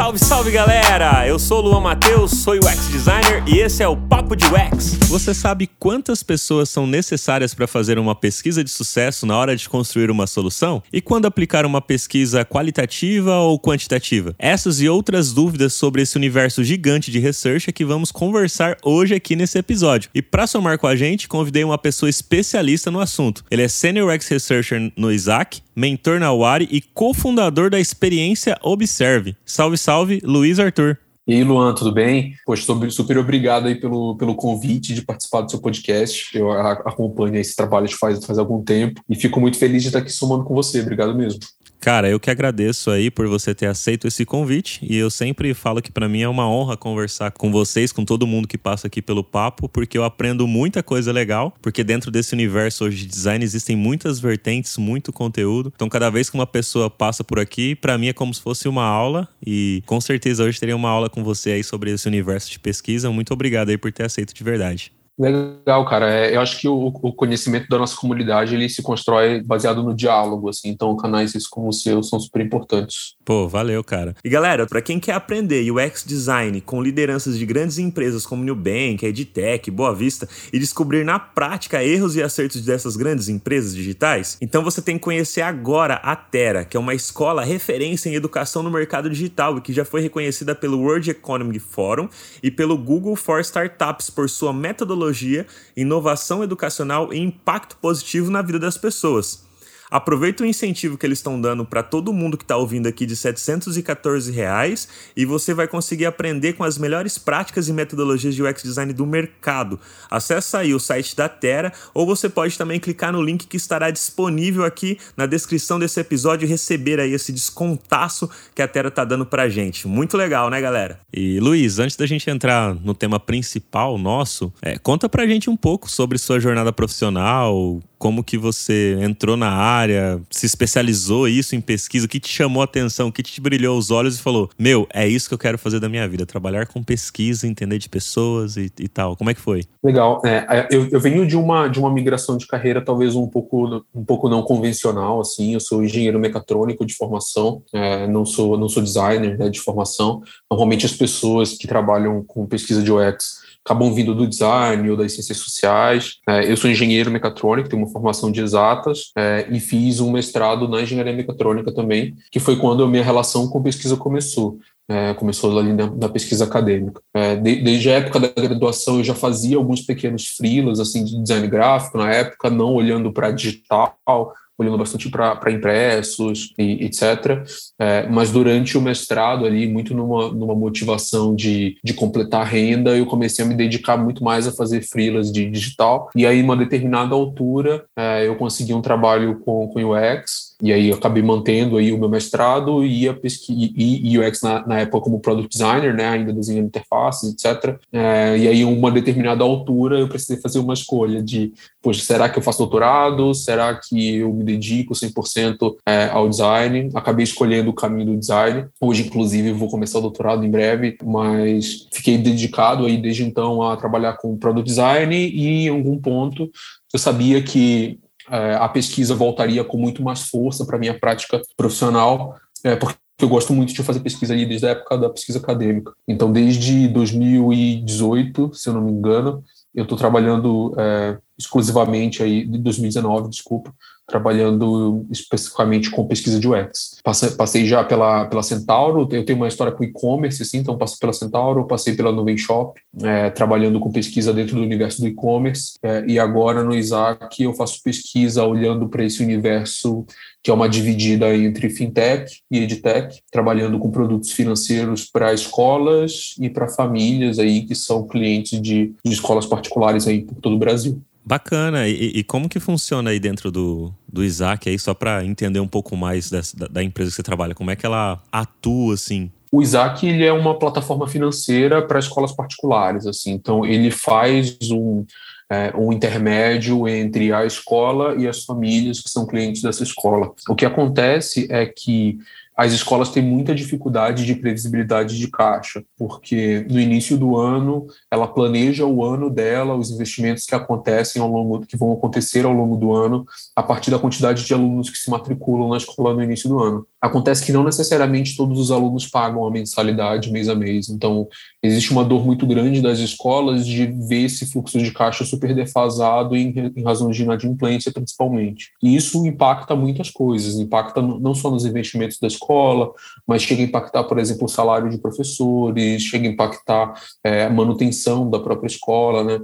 Salve, salve galera! Eu sou o Luan Matheus, sou UX designer e esse é o Papo de UX. Você sabe quantas pessoas são necessárias para fazer uma pesquisa de sucesso na hora de construir uma solução? E quando aplicar uma pesquisa qualitativa ou quantitativa? Essas e outras dúvidas sobre esse universo gigante de research é que vamos conversar hoje aqui nesse episódio. E para somar com a gente, convidei uma pessoa especialista no assunto. Ele é Senior UX Researcher no Isaac, mentor na Wari e cofundador da experiência Observe. Salve, salve, Luiz Arthur. E aí, Luan, tudo bem? Poxa, super obrigado aí pelo, pelo convite de participar do seu podcast. Eu acompanho esse trabalho faz, faz algum tempo e fico muito feliz de estar aqui somando com você. Obrigado mesmo. Cara, eu que agradeço aí por você ter aceito esse convite e eu sempre falo que para mim é uma honra conversar com vocês, com todo mundo que passa aqui pelo papo, porque eu aprendo muita coisa legal, porque dentro desse universo hoje de design existem muitas vertentes, muito conteúdo. Então, cada vez que uma pessoa passa por aqui, para mim é como se fosse uma aula e com certeza hoje teria uma aula com você aí sobre esse universo de pesquisa. Muito obrigado aí por ter aceito de verdade. Legal, cara. É, eu acho que o, o, conhecimento da nossa comunidade ele se constrói baseado no diálogo, assim. Então, canais como o seu são super importantes. Pô, valeu, cara. E galera, para quem quer aprender UX design com lideranças de grandes empresas como Nubank, Edtech, Boa Vista e descobrir na prática erros e acertos dessas grandes empresas digitais, então você tem que conhecer agora a Terra, que é uma escola referência em educação no mercado digital e que já foi reconhecida pelo World Economic Forum e pelo Google for Startups por sua metodologia tecnologia, inovação educacional e impacto positivo na vida das pessoas. Aproveita o incentivo que eles estão dando para todo mundo que está ouvindo aqui de 714 reais, e você vai conseguir aprender com as melhores práticas e metodologias de UX design do mercado. Acesse aí o site da Terra ou você pode também clicar no link que estará disponível aqui na descrição desse episódio e receber aí esse descontaço que a Terra está dando para gente. Muito legal, né, galera? E Luiz, antes da gente entrar no tema principal nosso, é, conta pra gente um pouco sobre sua jornada profissional, como que você entrou na área, se especializou isso em pesquisa, o que te chamou a atenção, o que te brilhou os olhos e falou: Meu, é isso que eu quero fazer da minha vida, trabalhar com pesquisa, entender de pessoas e, e tal. Como é que foi? Legal. É, é, eu, eu, venho de uma, de uma migração de carreira talvez um pouco, um pouco não convencional, assim. Eu sou engenheiro mecatrônico de formação, é, não, sou, não sou designer né, de formação. Normalmente as pessoas que trabalham com pesquisa de UX acabam vindo do design ou das ciências sociais. É, eu sou engenheiro mecatrônico, tenho uma formação de exatas é, e fiz um mestrado na engenharia mecatrônica também, que foi quando a minha relação com pesquisa começou. É, começou ali na, na pesquisa acadêmica. É, de, desde a época da graduação eu já fazia alguns pequenos freelas assim de design gráfico, na época não olhando para digital, olhando bastante para impressos e etc. É, mas durante o mestrado ali, muito numa, numa motivação de, de completar a renda, eu comecei a me dedicar muito mais a fazer freelas de digital. E aí, uma determinada altura, é, eu consegui um trabalho com, com UX, e aí eu acabei mantendo aí o meu mestrado e a pesquisa e, UX na, na, época como product designer, né, ainda desenhando interfaces, etc. É, e aí uma determinada altura eu precisei fazer uma escolha de, poxa, será que eu faço doutorado? Será que eu me dedico 100% é, ao design? Acabei escolhendo o caminho do design. Hoje, inclusive, vou começar o doutorado em breve, mas fiquei dedicado aí desde então a trabalhar com product design e em algum ponto eu sabia que a pesquisa voltaria com muito mais força para minha prática profissional, é, porque eu gosto muito de fazer pesquisa ali desde a época da pesquisa acadêmica. Então, desde 2018, se eu não me engano, eu estou trabalhando é, exclusivamente aí, de 2019, desculpa, trabalhando especificamente com pesquisa de UX. Passei, passei já pela, pela Centauro, eu tenho uma história com e-commerce, assim, então passei pela Centauro, passei pela Nuvem Shop, é, trabalhando com pesquisa dentro do universo do e-commerce, é, e agora no Isaac eu faço pesquisa olhando para esse universo que é uma dividida entre fintech e edtech, trabalhando com produtos financeiros para escolas e para famílias aí que são clientes de, de escolas particulares aí por todo o Brasil. Bacana. E, e, como que funciona aí dentro do, do Isaac aí, só para entender um pouco mais dessa, da, da, empresa que você trabalha? Como é que ela atua, assim? O Isaac ele é uma plataforma financeira para escolas particulares, assim. Então ele faz um, é, um intermédio entre a escola e as famílias que são clientes dessa escola. O que acontece é que as escolas têm muita dificuldade de previsibilidade de caixa, porque no início do ano ela planeja o ano dela, os investimentos que acontecem ao longo, que vão acontecer ao longo do ano, a partir da quantidade de alunos que se matriculam na escola no início do ano. Acontece que não necessariamente todos os alunos pagam a mensalidade mês a mês. Então, existe uma dor muito grande das escolas de ver esse fluxo de caixa super defasado em, em razão de inadimplência, principalmente. E isso impacta muitas coisas. Impacta não só nos investimentos da escola, mas chega a impactar, por exemplo, o salário de professores, chega a impactar é, a manutenção da própria escola, né?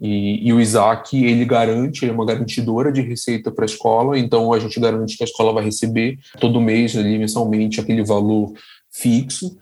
E, e, o Isaac, ele garante, ele é uma garantidora de receita para a escola, então a gente garante que a escola vai receber todo mês, ali, mensalmente, aquele valor fixo.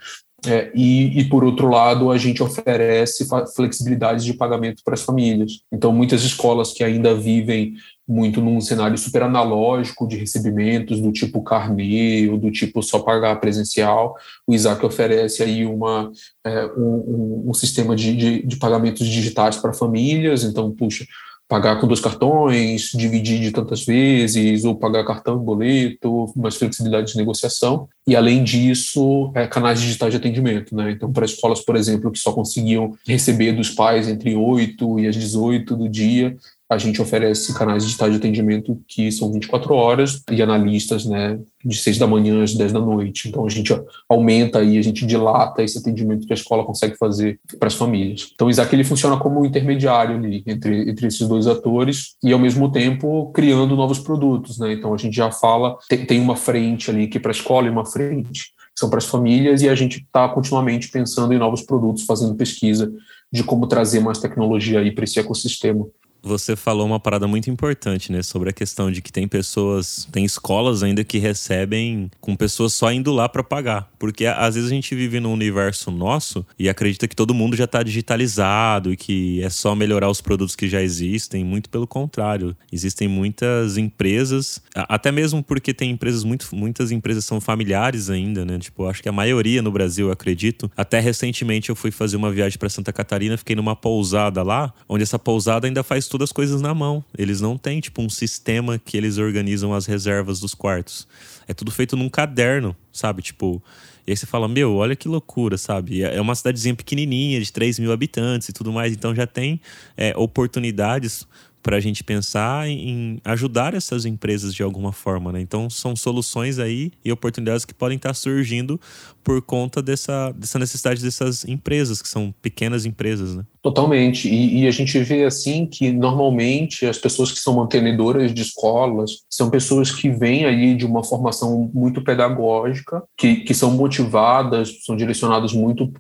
É, e, e, por outro lado, a gente oferece flexibilidades de pagamento para as famílias. Então, muitas escolas que ainda vivem muito num cenário super analógico de recebimentos do tipo carnê ou do tipo só pagar presencial, o Isaac oferece aí uma, é, um, um, sistema de, de, de pagamentos digitais para famílias. Então, puxa, pagar com dois cartões, dividir de tantas vezes, ou pagar cartão e boleto, mais flexibilidade de negociação. E, além disso, é, canais digitais de atendimento. Né? Então, para escolas, por exemplo, que só conseguiam receber dos pais entre 8 e as 18 do dia, a gente oferece canais digitais de atendimento que são 24 horas e analistas, né, de 6 da manhã às 10 da noite. Então a gente aumenta aí, a gente dilata esse atendimento que a escola consegue fazer para as famílias. Então o Isaac ele funciona como intermediário ali entre, entre esses dois atores e ao mesmo tempo criando novos produtos, né? Então a gente já fala, tem, tem uma frente ali que é para a escola e uma frente que são para as famílias e a gente está continuamente pensando em novos produtos, fazendo pesquisa de como trazer mais tecnologia aí para esse ecossistema você falou uma parada muito importante, né? Sobre a questão de que tem pessoas, tem escolas ainda que recebem com pessoas só indo lá para pagar. Porque às vezes a gente vive num universo nosso e acredita que todo mundo já está digitalizado e que é só melhorar os produtos que já existem. Muito pelo contrário. Existem muitas empresas, até mesmo porque tem empresas, muito, muitas empresas são familiares ainda, né? Tipo, acho que a maioria no Brasil, acredito. Até recentemente eu fui fazer uma viagem para Santa Catarina, fiquei numa pousada lá, onde essa pousada ainda faz todas as coisas na mão. Eles não têm, tipo, um sistema que eles organizam as reservas dos quartos. É tudo feito num caderno, sabe? Tipo. E aí você fala, meu, olha que loucura, sabe? É uma cidadezinha pequenininha, de 3 mil habitantes e tudo mais. Então já tem é, oportunidades para a gente pensar em ajudar essas empresas de alguma forma, né? Então são soluções aí e oportunidades que podem estar surgindo por conta dessa, dessa necessidade dessas empresas, que são pequenas empresas, né? Totalmente. E, e, a gente vê assim que normalmente as pessoas que são mantenedoras de escolas são pessoas que vêm aí de uma formação muito pedagógica, que, que são motivadas, são direcionadas muito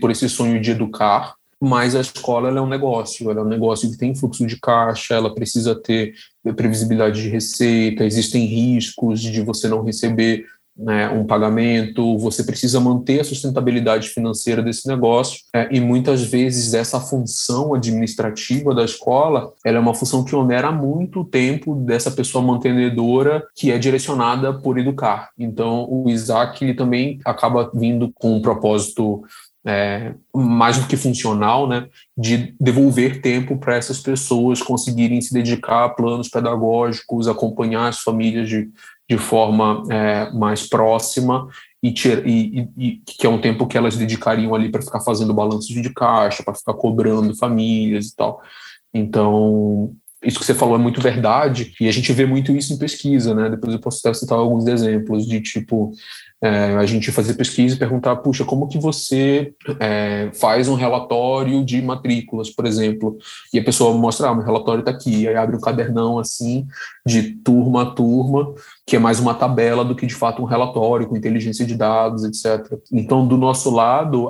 por esse sonho de educar mas a escola é um negócio, ela é um negócio que tem fluxo de caixa, ela precisa ter previsibilidade de receita, existem riscos de você não receber né, um pagamento, você precisa manter a sustentabilidade financeira desse negócio é, e muitas vezes essa função administrativa da escola ela é uma função que onera muito o tempo dessa pessoa mantenedora que é direcionada por educar. Então o Isaac ele também acaba vindo com um propósito é, mais do que funcional, né, de devolver tempo para essas pessoas conseguirem se dedicar a planos pedagógicos, acompanhar as famílias de, de forma é, mais próxima e, e, e, que é um tempo que elas dedicariam ali para ficar fazendo balanços de caixa, para ficar cobrando famílias e tal. Então, isso que você falou é muito verdade, e a gente vê muito isso em pesquisa, né? Depois eu posso até citar alguns exemplos de tipo, é, a gente fazer pesquisa e perguntar, puxa, como que você é, faz um relatório de matrículas, por exemplo, e a pessoa mostra, ah, meu relatório está aqui, aí abre um cadernão assim, de turma a turma, que é mais uma tabela do que de fato um relatório com inteligência de dados, etc. Então, do nosso lado,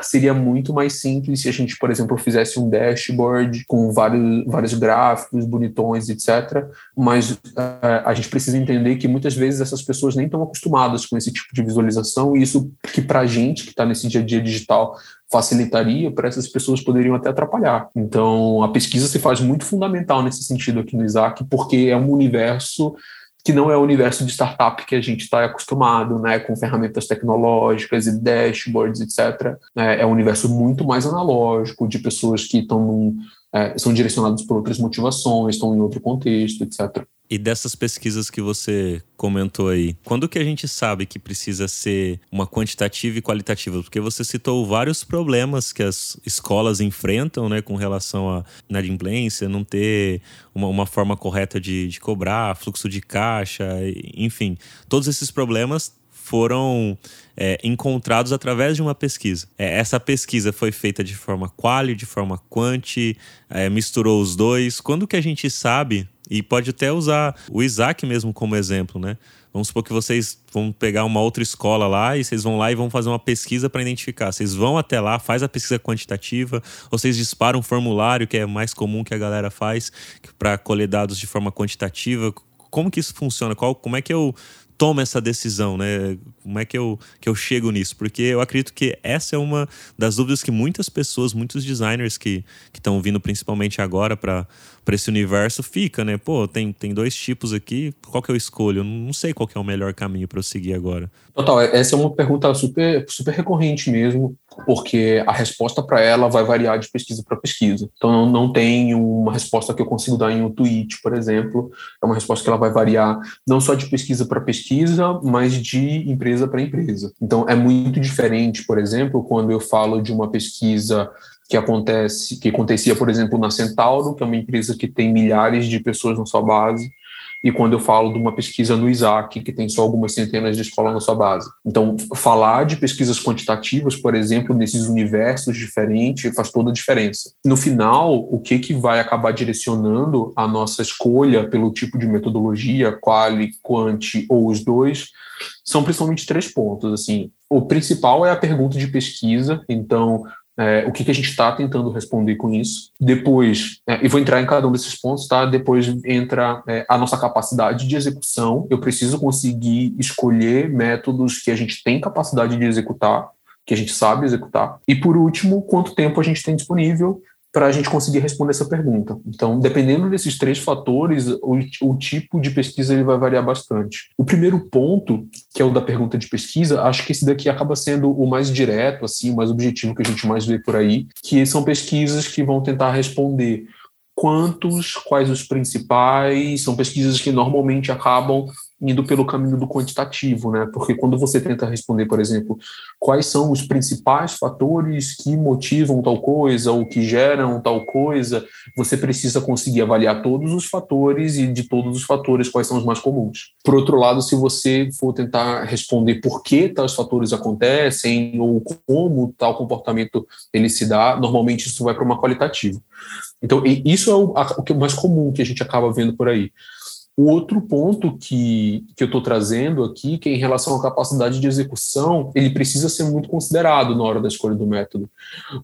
seria muito mais simples se a gente, por exemplo, fizesse um dashboard com vários, vários gráficos bonitões, etc. Mas é, a gente precisa entender que muitas vezes essas pessoas nem estão acostumadas com esse tipo de visualização, e isso que para a gente que está nesse dia a dia digital facilitaria, para essas pessoas poderiam até atrapalhar. Então, a pesquisa se faz muito fundamental nesse sentido aqui no Isaac, porque é um universo que não é o universo de startup que a gente está acostumado, né, com ferramentas tecnológicas e dashboards, etc. É, é um universo muito mais analógico, de pessoas que estão num, é, são direcionados por outras motivações, estão em outro contexto, etc. E dessas pesquisas que você comentou aí, quando que a gente sabe que precisa ser uma quantitativa e qualitativa? Porque você citou vários problemas que as escolas enfrentam, né, com relação à inadimplência, não ter uma, uma forma correta de, de cobrar, fluxo de caixa, enfim. Todos esses problemas foram é, encontrados através de uma pesquisa. É, essa pesquisa foi feita de forma quali, de forma quanti, é, misturou os dois. Quando que a gente sabe e pode até usar o Isaac mesmo como exemplo, né? Vamos supor que vocês vão pegar uma outra escola lá e vocês vão lá e vão fazer uma pesquisa para identificar. Vocês vão até lá, faz a pesquisa quantitativa, ou vocês disparam um formulário que é mais comum que a galera faz para colher dados de forma quantitativa. Como que isso funciona? Qual, como é que eu toma essa decisão, né? Como é que eu, que eu chego nisso? Porque eu acredito que essa é uma das dúvidas que muitas pessoas, muitos designers que estão vindo principalmente agora para esse universo fica, né? Pô, tem, tem dois tipos aqui, qual que eu escolho? Eu não sei qual que é o melhor caminho para eu seguir agora. Total, essa é uma pergunta super, super recorrente mesmo, porque a resposta para ela vai variar de pesquisa para pesquisa. Então não, não tem uma resposta que eu consigo dar em um tweet, por exemplo. É uma resposta que ela vai variar não só de pesquisa para pesquisa, mas de empresa para empresa. Então é muito diferente, por exemplo, quando eu falo de uma pesquisa que acontece, que acontecia, por exemplo, na Centauro, que é uma empresa que tem milhares de pessoas na sua base, e quando eu falo de uma pesquisa no ISAC, que tem só algumas centenas de escolas na sua base. Então, falar de pesquisas quantitativas, por exemplo, nesses universos diferentes, faz toda a diferença. No final, o que, que vai acabar direcionando a nossa escolha pelo tipo de metodologia, quali, quanti ou os dois, são principalmente três pontos. Assim, o principal é a pergunta de pesquisa, então é, o que, que a gente está tentando responder com isso. Depois, é, e vou entrar em cada um desses pontos, tá? Depois entra é, a nossa capacidade de execução. Eu preciso conseguir escolher métodos que a gente tem capacidade de executar, que a gente sabe executar. E por último, quanto tempo a gente tem disponível para a gente conseguir responder essa pergunta. Então, dependendo desses três fatores, o, o, tipo de pesquisa ele vai variar bastante. O primeiro ponto, que é o da pergunta de pesquisa, acho que esse daqui acaba sendo o mais direto, assim, o mais objetivo que a gente mais vê por aí, que são pesquisas que vão tentar responder quantos, quais os principais, são pesquisas que normalmente acabam indo pelo caminho do quantitativo, né? Porque quando você tenta responder, por exemplo, quais são os principais fatores que motivam tal coisa ou que geram tal coisa, você precisa conseguir avaliar todos os fatores e de todos os fatores quais são os mais comuns. Por outro lado, se você for tentar responder por que tais fatores acontecem ou como tal comportamento ele se dá, normalmente isso vai para uma qualitativa. Então, isso é o, o que é mais comum que a gente acaba vendo por aí. O outro ponto que, que eu estou trazendo aqui, que é em relação à capacidade de execução, ele precisa ser muito considerado na hora da escolha do método.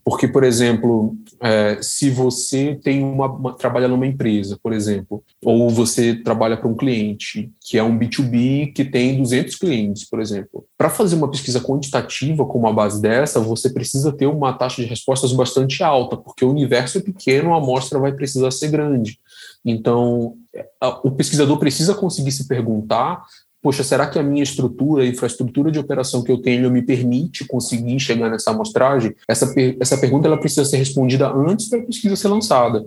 Porque, por exemplo, é, se você tem uma, uma, trabalha numa empresa, por exemplo, ou você trabalha para um cliente que é um B2B que tem 200 clientes, por exemplo, para fazer uma pesquisa quantitativa com uma base dessa, você precisa ter uma taxa de respostas bastante alta, porque o universo é pequeno, a amostra vai precisar ser grande. Então, o pesquisador precisa conseguir se perguntar poxa, será que a minha estrutura, a infraestrutura de operação que eu tenho me permite conseguir chegar nessa amostragem? Essa, essa pergunta ela precisa ser respondida antes da pesquisa ser lançada.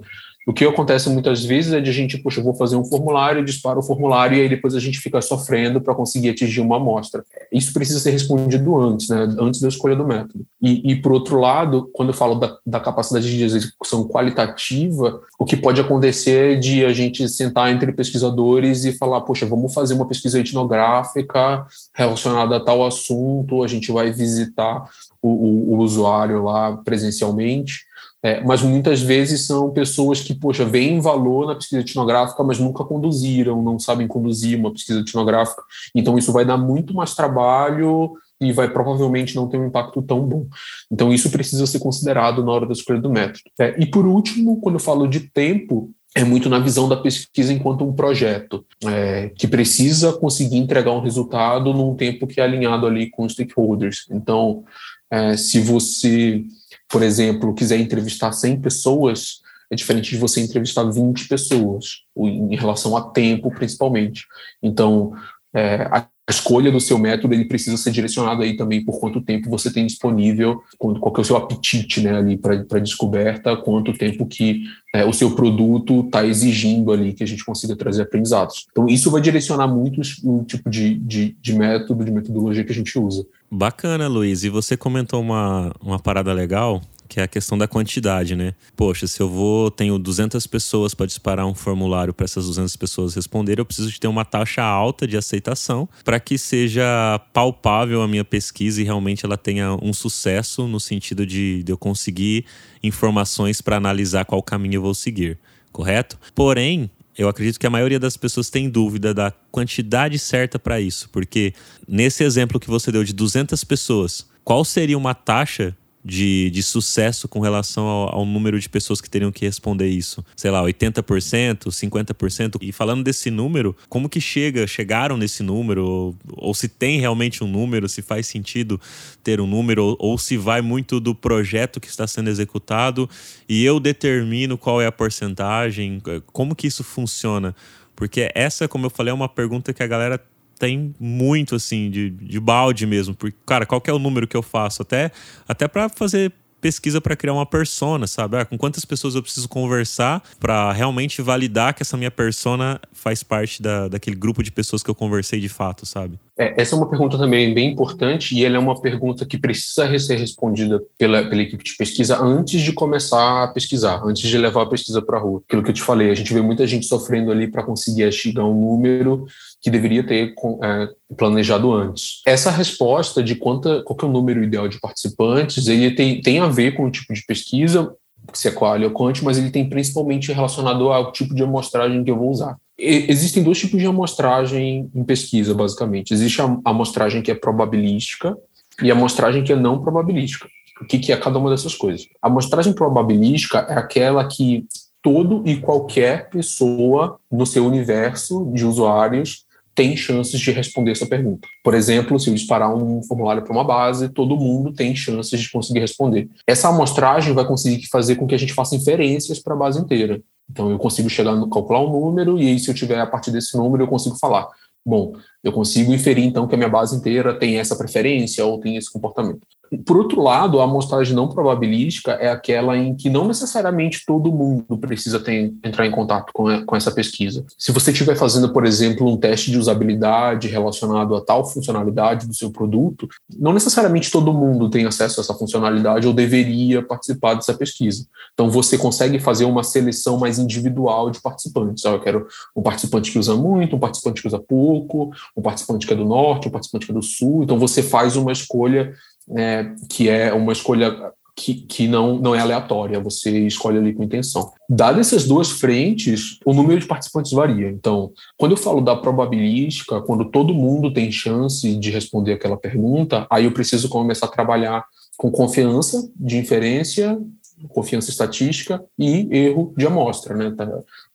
O que acontece muitas vezes é de a gente, poxa, vou fazer um formulário, disparo o formulário e aí depois a gente fica sofrendo para conseguir atingir uma amostra. Isso precisa ser respondido antes, né, antes da escolha do método. E, e por outro lado, quando eu falo da, da, capacidade de execução qualitativa, o que pode acontecer é de a gente sentar entre pesquisadores e falar, poxa, vamos fazer uma pesquisa etnográfica relacionada a tal assunto, a gente vai visitar o, o, o usuário lá presencialmente é, mas muitas vezes são pessoas que, poxa, veem valor na pesquisa etnográfica, mas nunca conduziram, não sabem conduzir uma pesquisa etnográfica. Então, isso vai dar muito mais trabalho e vai provavelmente não ter um impacto tão bom. Então, isso precisa ser considerado na hora da escolha do método. É, e, por último, quando eu falo de tempo, é muito na visão da pesquisa enquanto um projeto, é, que precisa conseguir entregar um resultado num tempo que é alinhado ali com os stakeholders. Então, é, se você por exemplo, quiser entrevistar 100 pessoas, é diferente de você entrevistar 20 pessoas, em relação a tempo, principalmente. Então, é, a escolha do seu método ele precisa ser direcionado aí também por quanto tempo você tem disponível, qual que é o seu apetite né, ali para descoberta, quanto tempo que é, o seu produto está exigindo ali que a gente consiga trazer aprendizados. Então, isso vai direcionar muito o tipo de, de, de método, de metodologia que a gente usa. Bacana, Luiz. E você comentou uma, uma parada legal que é a questão da quantidade, né? Poxa, se eu vou, tenho 200 pessoas para disparar um formulário para essas 200 pessoas responderem, eu preciso de ter uma taxa alta de aceitação para que seja palpável a minha pesquisa e realmente ela tenha um sucesso no sentido de, de eu conseguir informações para analisar qual caminho eu vou seguir, correto? Porém, eu acredito que a maioria das pessoas tem dúvida da quantidade certa para isso, porque nesse exemplo que você deu de 200 pessoas, qual seria uma taxa de, de sucesso com relação ao, ao, número de pessoas que teriam que responder isso? Sei lá, 80%, 50%? E falando desse número, como que chega, chegaram nesse número? Ou, ou se tem realmente um número, se faz sentido ter um número, ou, ou se vai muito do projeto que está sendo executado e eu determino qual é a porcentagem? Como que isso funciona? Porque essa, como eu falei, é uma pergunta que a galera tem muito, assim, de, de balde mesmo. Porque, cara, qual é o número que eu faço? Até, até para fazer pesquisa para criar uma persona, sabe? Ah, com quantas pessoas eu preciso conversar para realmente validar que essa minha persona faz parte da, daquele grupo de pessoas que eu conversei de fato, sabe? É, essa é uma pergunta também bem importante e ela é uma pergunta que precisa ser respondida pela, pela equipe de pesquisa antes de começar a pesquisar, antes de levar a pesquisa para a rua. Aquilo que eu te falei, a gente vê muita gente sofrendo ali para conseguir chegar um número que deveria ter é, planejado antes. Essa resposta de quanta, qual é o número ideal de participantes, ele tem, tem a ver com o tipo de pesquisa, se é ou quant, mas ele tem principalmente relacionado ao tipo de amostragem que eu vou usar. E, existem dois tipos de amostragem em pesquisa, basicamente. Existe a amostragem que é probabilística e a amostragem que é não probabilística. O que, que é cada uma dessas coisas? A amostragem probabilística é aquela que todo e qualquer pessoa no seu universo de usuários tem chances de responder essa pergunta. Por exemplo, se eu disparar um formulário para uma base, todo mundo tem chances de conseguir responder. Essa amostragem vai conseguir fazer com que a gente faça inferências para a base inteira. Então, eu consigo chegar no calcular um número e aí, se eu tiver a partir desse número, eu consigo falar. Bom, eu consigo inferir então que a minha base inteira tem essa preferência ou tem esse comportamento. Por outro lado, a amostragem não probabilística é aquela em que não necessariamente todo mundo precisa ter, entrar em contato com, com essa pesquisa. Se você estiver fazendo, por exemplo, um teste de usabilidade relacionado a tal funcionalidade do seu produto, não necessariamente todo mundo tem acesso a essa funcionalidade ou deveria participar dessa pesquisa. Então, você consegue fazer uma seleção mais individual de participantes. Eu quero um participante que usa muito, um participante que usa pouco, um participante que é do norte, um participante que é do sul. Então, você faz uma escolha é, que é uma escolha que, que não, não é aleatória, você escolhe ali com intenção. Dadas essas duas frentes, o número de participantes varia. Então, quando eu falo da probabilística, quando todo mundo tem chance de responder aquela pergunta, aí eu preciso começar a trabalhar com confiança de inferência, confiança estatística e erro de amostra, né? Tá,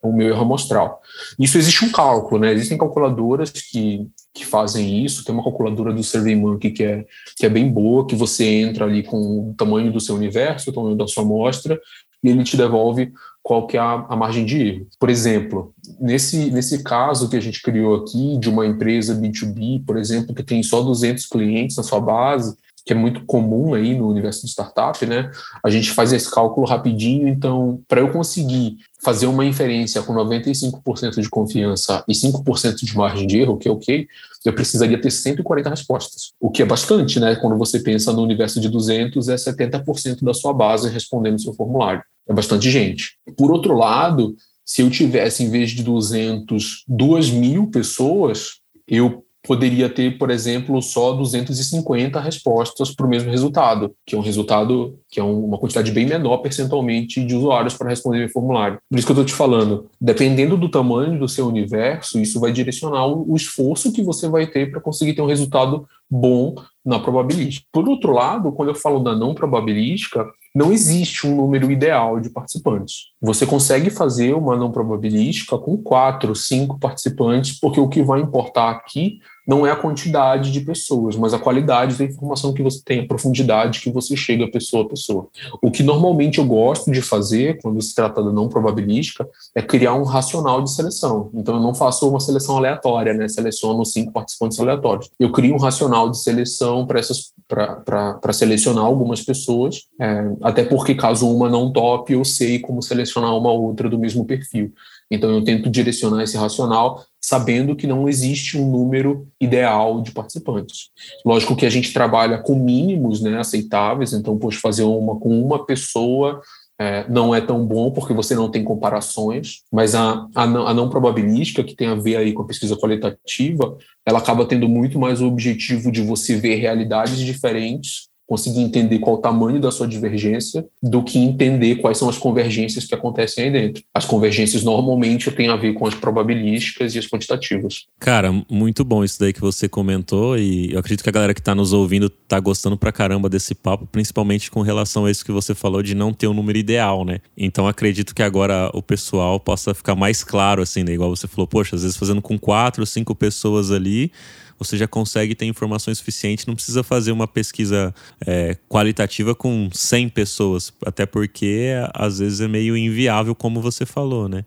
o meu erro amostral. Isso existe um cálculo, né? Existem calculadoras que que fazem isso. Tem uma calculadora do SurveyMonkey que é, que é bem boa, que você entra ali com o tamanho do seu universo, o tamanho da sua amostra, e ele te devolve qual que é a, a, margem de erro. Por exemplo, nesse, nesse caso que a gente criou aqui, de uma empresa B2B, por exemplo, que tem só 200 clientes na sua base, que é muito comum aí no universo de startup, né? A gente faz esse cálculo rapidinho, então, para eu conseguir fazer uma inferência com 95% de confiança e 5% de margem de erro, que é ok, eu precisaria ter 140 respostas, o que é bastante, né? Quando você pensa no universo de 200, é 70% da sua base respondendo o seu formulário. É bastante gente. Por outro lado, se eu tivesse, em vez de 200, 2 mil pessoas, eu poderia ter, por exemplo, só 250 respostas para o mesmo resultado, que é um resultado que é uma quantidade bem menor percentualmente de usuários para responder o formulário. Por isso que eu estou te falando, dependendo do tamanho do seu universo, isso vai direcionar o esforço que você vai ter para conseguir ter um resultado bom na probabilística. Por outro lado, quando eu falo da não probabilística, não existe um número ideal de participantes. Você consegue fazer uma não probabilística com quatro, cinco participantes, porque o que vai importar aqui não é a quantidade de pessoas, mas a qualidade da informação que você tem, a profundidade que você chega pessoa a pessoa. O que normalmente eu gosto de fazer, quando se trata da não probabilística, é criar um racional de seleção. Então, eu não faço uma seleção aleatória, né? Seleciono cinco participantes aleatórios. Eu crio um racional de seleção para selecionar algumas pessoas, é, até porque caso uma não tope, eu sei como selecionar uma outra do mesmo perfil. Então, eu tento direcionar esse racional sabendo que não existe um número ideal de participantes. Lógico que a gente trabalha com mínimos né, aceitáveis, então, poxa, fazer uma com uma pessoa é, não é tão bom porque você não tem comparações, mas a, a, não, a não probabilística, que tem a ver aí com a pesquisa qualitativa, ela acaba tendo muito mais o objetivo de você ver realidades diferentes conseguir entender qual o tamanho da sua divergência do que entender quais são as convergências que acontecem aí dentro. As convergências normalmente têm a ver com as probabilísticas e as quantitativas. Cara, muito bom isso daí que você comentou e eu acredito que a galera que está nos ouvindo está gostando pra caramba desse papo, principalmente com relação a isso que você falou de não ter um número ideal, né? Então acredito que agora o pessoal possa ficar mais claro assim, né? Igual você falou, poxa, às vezes fazendo com quatro, cinco pessoas ali, você já consegue ter informações suficientes, não precisa fazer uma pesquisa é, qualitativa com 100 pessoas, até porque às vezes é meio inviável, como você falou, né?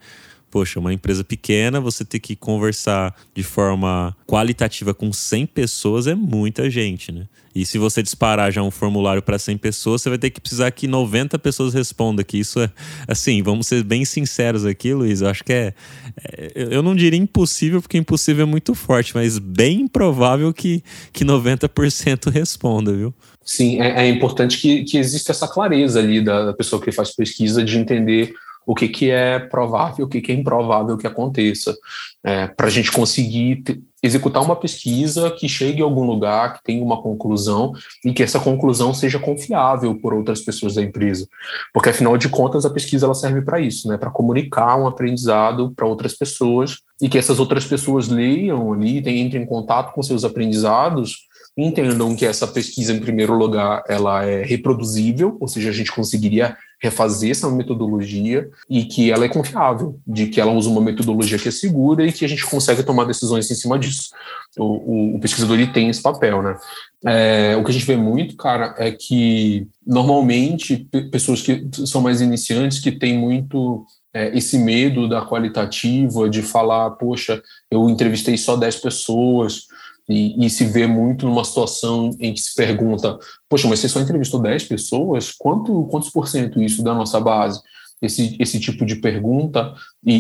Poxa, uma empresa pequena, você ter que conversar de forma qualitativa com 100 pessoas é muita gente, né? E se você disparar já um formulário para 100 pessoas, você vai ter que precisar que 90 pessoas respondam. Que isso é, assim, vamos ser bem sinceros aqui, Luiz. Eu acho que é, é eu não diria impossível, porque impossível é muito forte, mas bem improvável que, que 90% responda, viu? Sim, é, é importante que, que exista essa clareza ali da, da pessoa que faz pesquisa de entender o que, que é provável, o que, que é improvável que aconteça, é, para a gente conseguir executar uma pesquisa que chegue a algum lugar, que tenha uma conclusão e que essa conclusão seja confiável por outras pessoas da empresa, porque afinal de contas a pesquisa ela serve para isso, né, para comunicar um aprendizado para outras pessoas e que essas outras pessoas leiam ali, entrem em contato com seus aprendizados entendam que essa pesquisa, em primeiro lugar, ela é reproduzível, ou seja, a gente conseguiria refazer essa metodologia e que ela é confiável, de que ela usa uma metodologia que é segura e que a gente consegue tomar decisões em cima disso. O, o, o pesquisador ele tem esse papel, né? É, o que a gente vê muito, cara, é que normalmente pessoas que são mais iniciantes, que têm muito é, esse medo da qualitativa, de falar, poxa, eu entrevistei só 10 pessoas, e, e, se vê muito numa situação em que se pergunta: poxa, mas você só entrevistou 10 pessoas? Quanto, quantos por cento isso da nossa base? Esse, esse tipo de pergunta, e,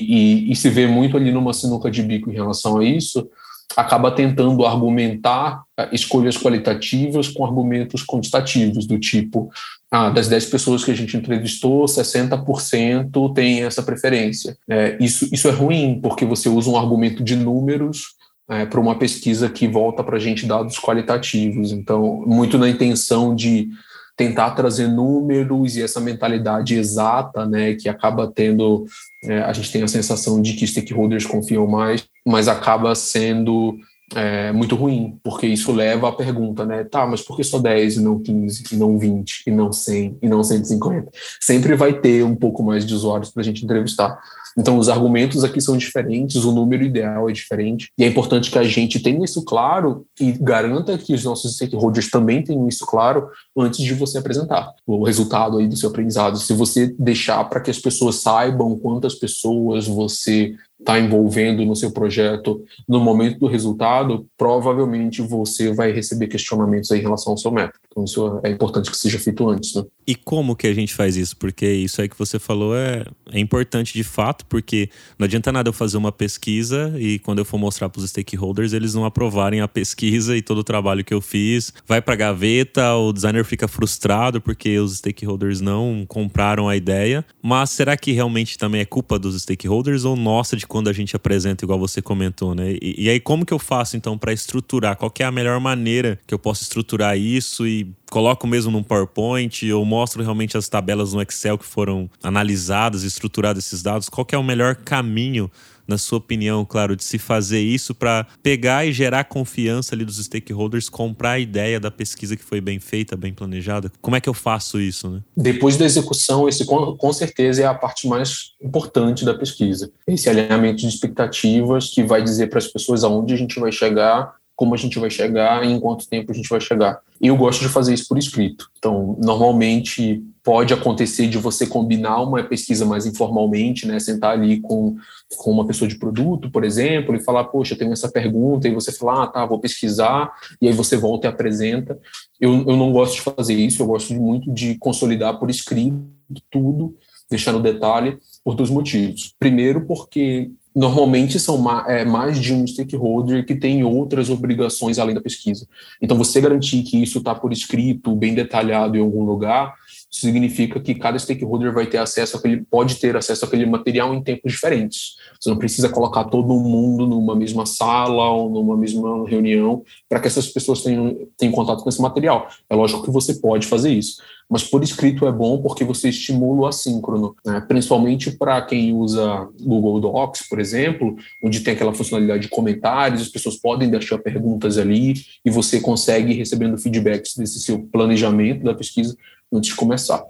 e, e se vê muito ali numa sinuca de bico em relação a isso, acaba tentando argumentar eh, escolhas qualitativas com argumentos quantitativos, do tipo, ah, das 10 pessoas que a gente entrevistou, 60% tem essa preferência. É, isso, isso é ruim, porque você usa um argumento de números é, para uma pesquisa que volta para a gente dados qualitativos. Então, muito na intenção de tentar trazer números e essa mentalidade exata, né, que acaba tendo, é, a gente tem a sensação de que stakeholders confiam mais, mas acaba sendo é, muito ruim, porque isso leva à pergunta, né, tá, mas por que só 10 e não 15, e não 20, e não 100, e não 150? Sempre vai ter um pouco mais de usuários para a gente entrevistar. Então, os argumentos aqui são diferentes, o número ideal é diferente, e é importante que a gente tenha isso claro e garanta que os nossos stakeholders também tenham isso claro antes de você apresentar o resultado aí do seu aprendizado. Se você deixar para que as pessoas saibam quantas pessoas você está envolvendo no seu projeto no momento do resultado, provavelmente você vai receber questionamentos em relação ao seu método. Então, isso é importante que seja feito antes. Né? E como que a gente faz isso? Porque isso aí que você falou é, é importante de fato, porque não adianta nada eu fazer uma pesquisa e quando eu for mostrar para os stakeholders, eles não aprovarem a pesquisa e todo o trabalho que eu fiz vai para gaveta, o designer fica frustrado porque os stakeholders não compraram a ideia. Mas será que realmente também é culpa dos stakeholders ou nossa de quando a gente apresenta, igual você comentou, né? E, e aí, como que eu faço então para estruturar? Qual é a melhor maneira que eu posso estruturar isso e coloco mesmo num PowerPoint ou mostro realmente as tabelas no Excel que foram analisadas e estruturados esses dados? Qual é o melhor caminho na sua opinião, claro, de se fazer isso para pegar e gerar confiança ali dos stakeholders, comprar a ideia da pesquisa que foi bem feita, bem planejada? Como é que eu faço isso, né? Depois da execução, esse com certeza é a parte mais importante da pesquisa. Esse alinhamento de expectativas que vai dizer para as pessoas aonde a gente vai chegar como a gente vai chegar e em quanto tempo a gente vai chegar. Eu gosto de fazer isso por escrito. Então, normalmente pode acontecer de você combinar uma pesquisa mais informalmente, né? Sentar ali com, com uma pessoa de produto, por exemplo, e falar, poxa, eu tenho essa pergunta, e você fala, ah, tá, vou pesquisar, e aí você volta e apresenta. Eu, eu não gosto de fazer isso, eu gosto muito de consolidar por escrito tudo, deixar no detalhe, por dois motivos. Primeiro, porque normalmente são é, mais de um stakeholder que tem outras obrigações além da pesquisa. Então, você garantir que isso está por escrito, bem detalhado em algum lugar, significa que cada stakeholder vai ter acesso àquele, pode ter acesso àquele material em tempos diferentes. Você não precisa colocar todo mundo numa mesma sala ou numa mesma reunião para que essas pessoas tenham, tenham contato com esse material. É lógico que você pode fazer isso mas por escrito é bom porque você estimula o assíncrono, né? principalmente para quem usa Google Docs, por exemplo, onde tem aquela funcionalidade de comentários, as pessoas podem deixar perguntas ali e você consegue recebendo feedbacks desse seu planejamento da pesquisa antes de começar.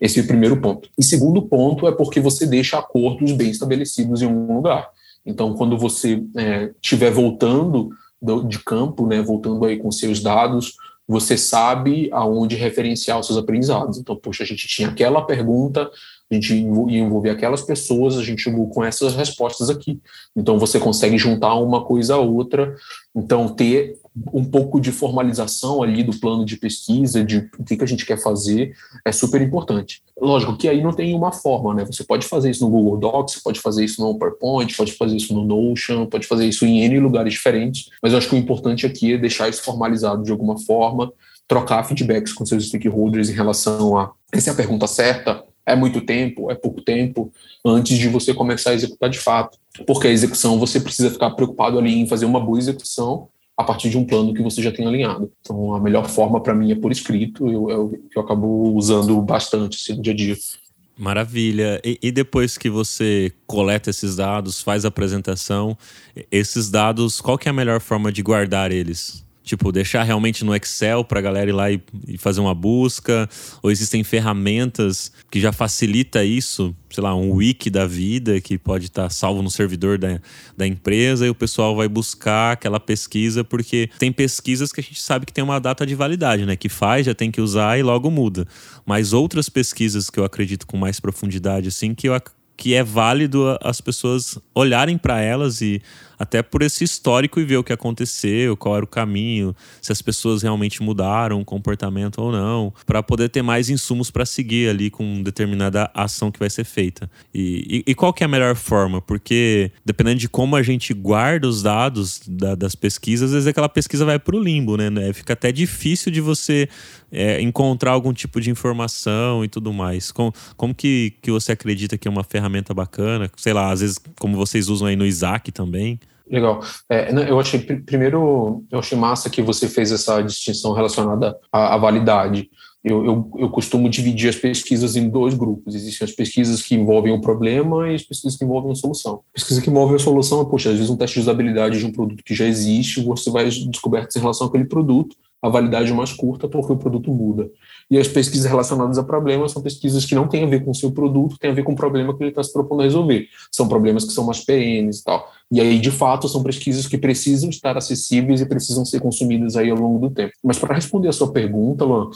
Esse é o primeiro ponto. E segundo ponto é porque você deixa acordos bem estabelecidos em um lugar. Então, quando você estiver é, voltando do, de campo, né, voltando aí com seus dados, você sabe aonde referenciar os seus aprendizados. Então, poxa, a gente tinha aquela pergunta, a gente ia envolver aquelas pessoas, a gente chegou com essas respostas aqui. Então, você consegue juntar uma coisa a outra. Então, ter um pouco de formalização ali do plano de pesquisa, de o que, que a gente quer fazer, é super importante. Lógico que aí não tem uma forma, né? Você pode fazer isso no Google Docs, pode fazer isso no PowerPoint, pode fazer isso no Notion, pode fazer isso em N lugares diferentes, mas eu acho que o importante aqui é deixar isso formalizado de alguma forma, trocar feedbacks com seus stakeholders em relação a essa é a pergunta certa, é muito tempo, é pouco tempo, antes de você começar a executar de fato. Porque a execução, você precisa ficar preocupado ali em fazer uma boa execução a partir de um plano que você já tem alinhado. Então, a melhor forma para mim é por escrito, eu, eu, eu acabo usando bastante assim, no dia a dia. Maravilha. E, e, depois que você coleta esses dados, faz a apresentação, esses dados, qual que é a melhor forma de guardar eles? Tipo, deixar realmente no Excel para a galera ir lá e, e, fazer uma busca? Ou existem ferramentas que já facilita isso? Sei lá, um wiki da vida que pode estar tá salvo no servidor da, da empresa e o pessoal vai buscar aquela pesquisa, porque tem pesquisas que a gente sabe que tem uma data de validade, né? Que faz, já tem que usar e logo muda. Mas outras pesquisas que eu acredito com mais profundidade, assim, que eu que é válido as pessoas olharem para elas e até por esse histórico e ver o que aconteceu, qual era o caminho, se as pessoas realmente mudaram o comportamento ou não, para poder ter mais insumos para seguir ali com determinada ação que vai ser feita. E, e, e, qual que é a melhor forma? Porque dependendo de como a gente guarda os dados da, das pesquisas, às vezes aquela pesquisa vai para o limbo, né? Fica até difícil de você é, encontrar algum tipo de informação e tudo mais. Como, como que, que você acredita que é uma ferramenta bacana? Sei lá, às vezes como vocês usam aí no Isaac também. Legal. É, eu achei, primeiro, eu achei massa que você fez essa distinção relacionada à, à validade. Eu, eu, eu, costumo dividir as pesquisas em dois grupos. Existem as pesquisas que envolvem o problema e as pesquisas que envolvem a solução. Pesquisa que envolve a solução é, poxa, às vezes um teste de usabilidade de um produto que já existe, você vai descobertas em relação àquele produto, a validade mais curta porque o produto muda. E as pesquisas relacionadas a problemas são pesquisas que não têm a ver com o seu produto, têm a ver com o problema que ele está se propondo a resolver. São problemas que são mais perenes e tal. E aí, de fato, são pesquisas que precisam estar acessíveis e precisam ser consumidas aí ao longo do tempo. Mas para responder a sua pergunta, Luan,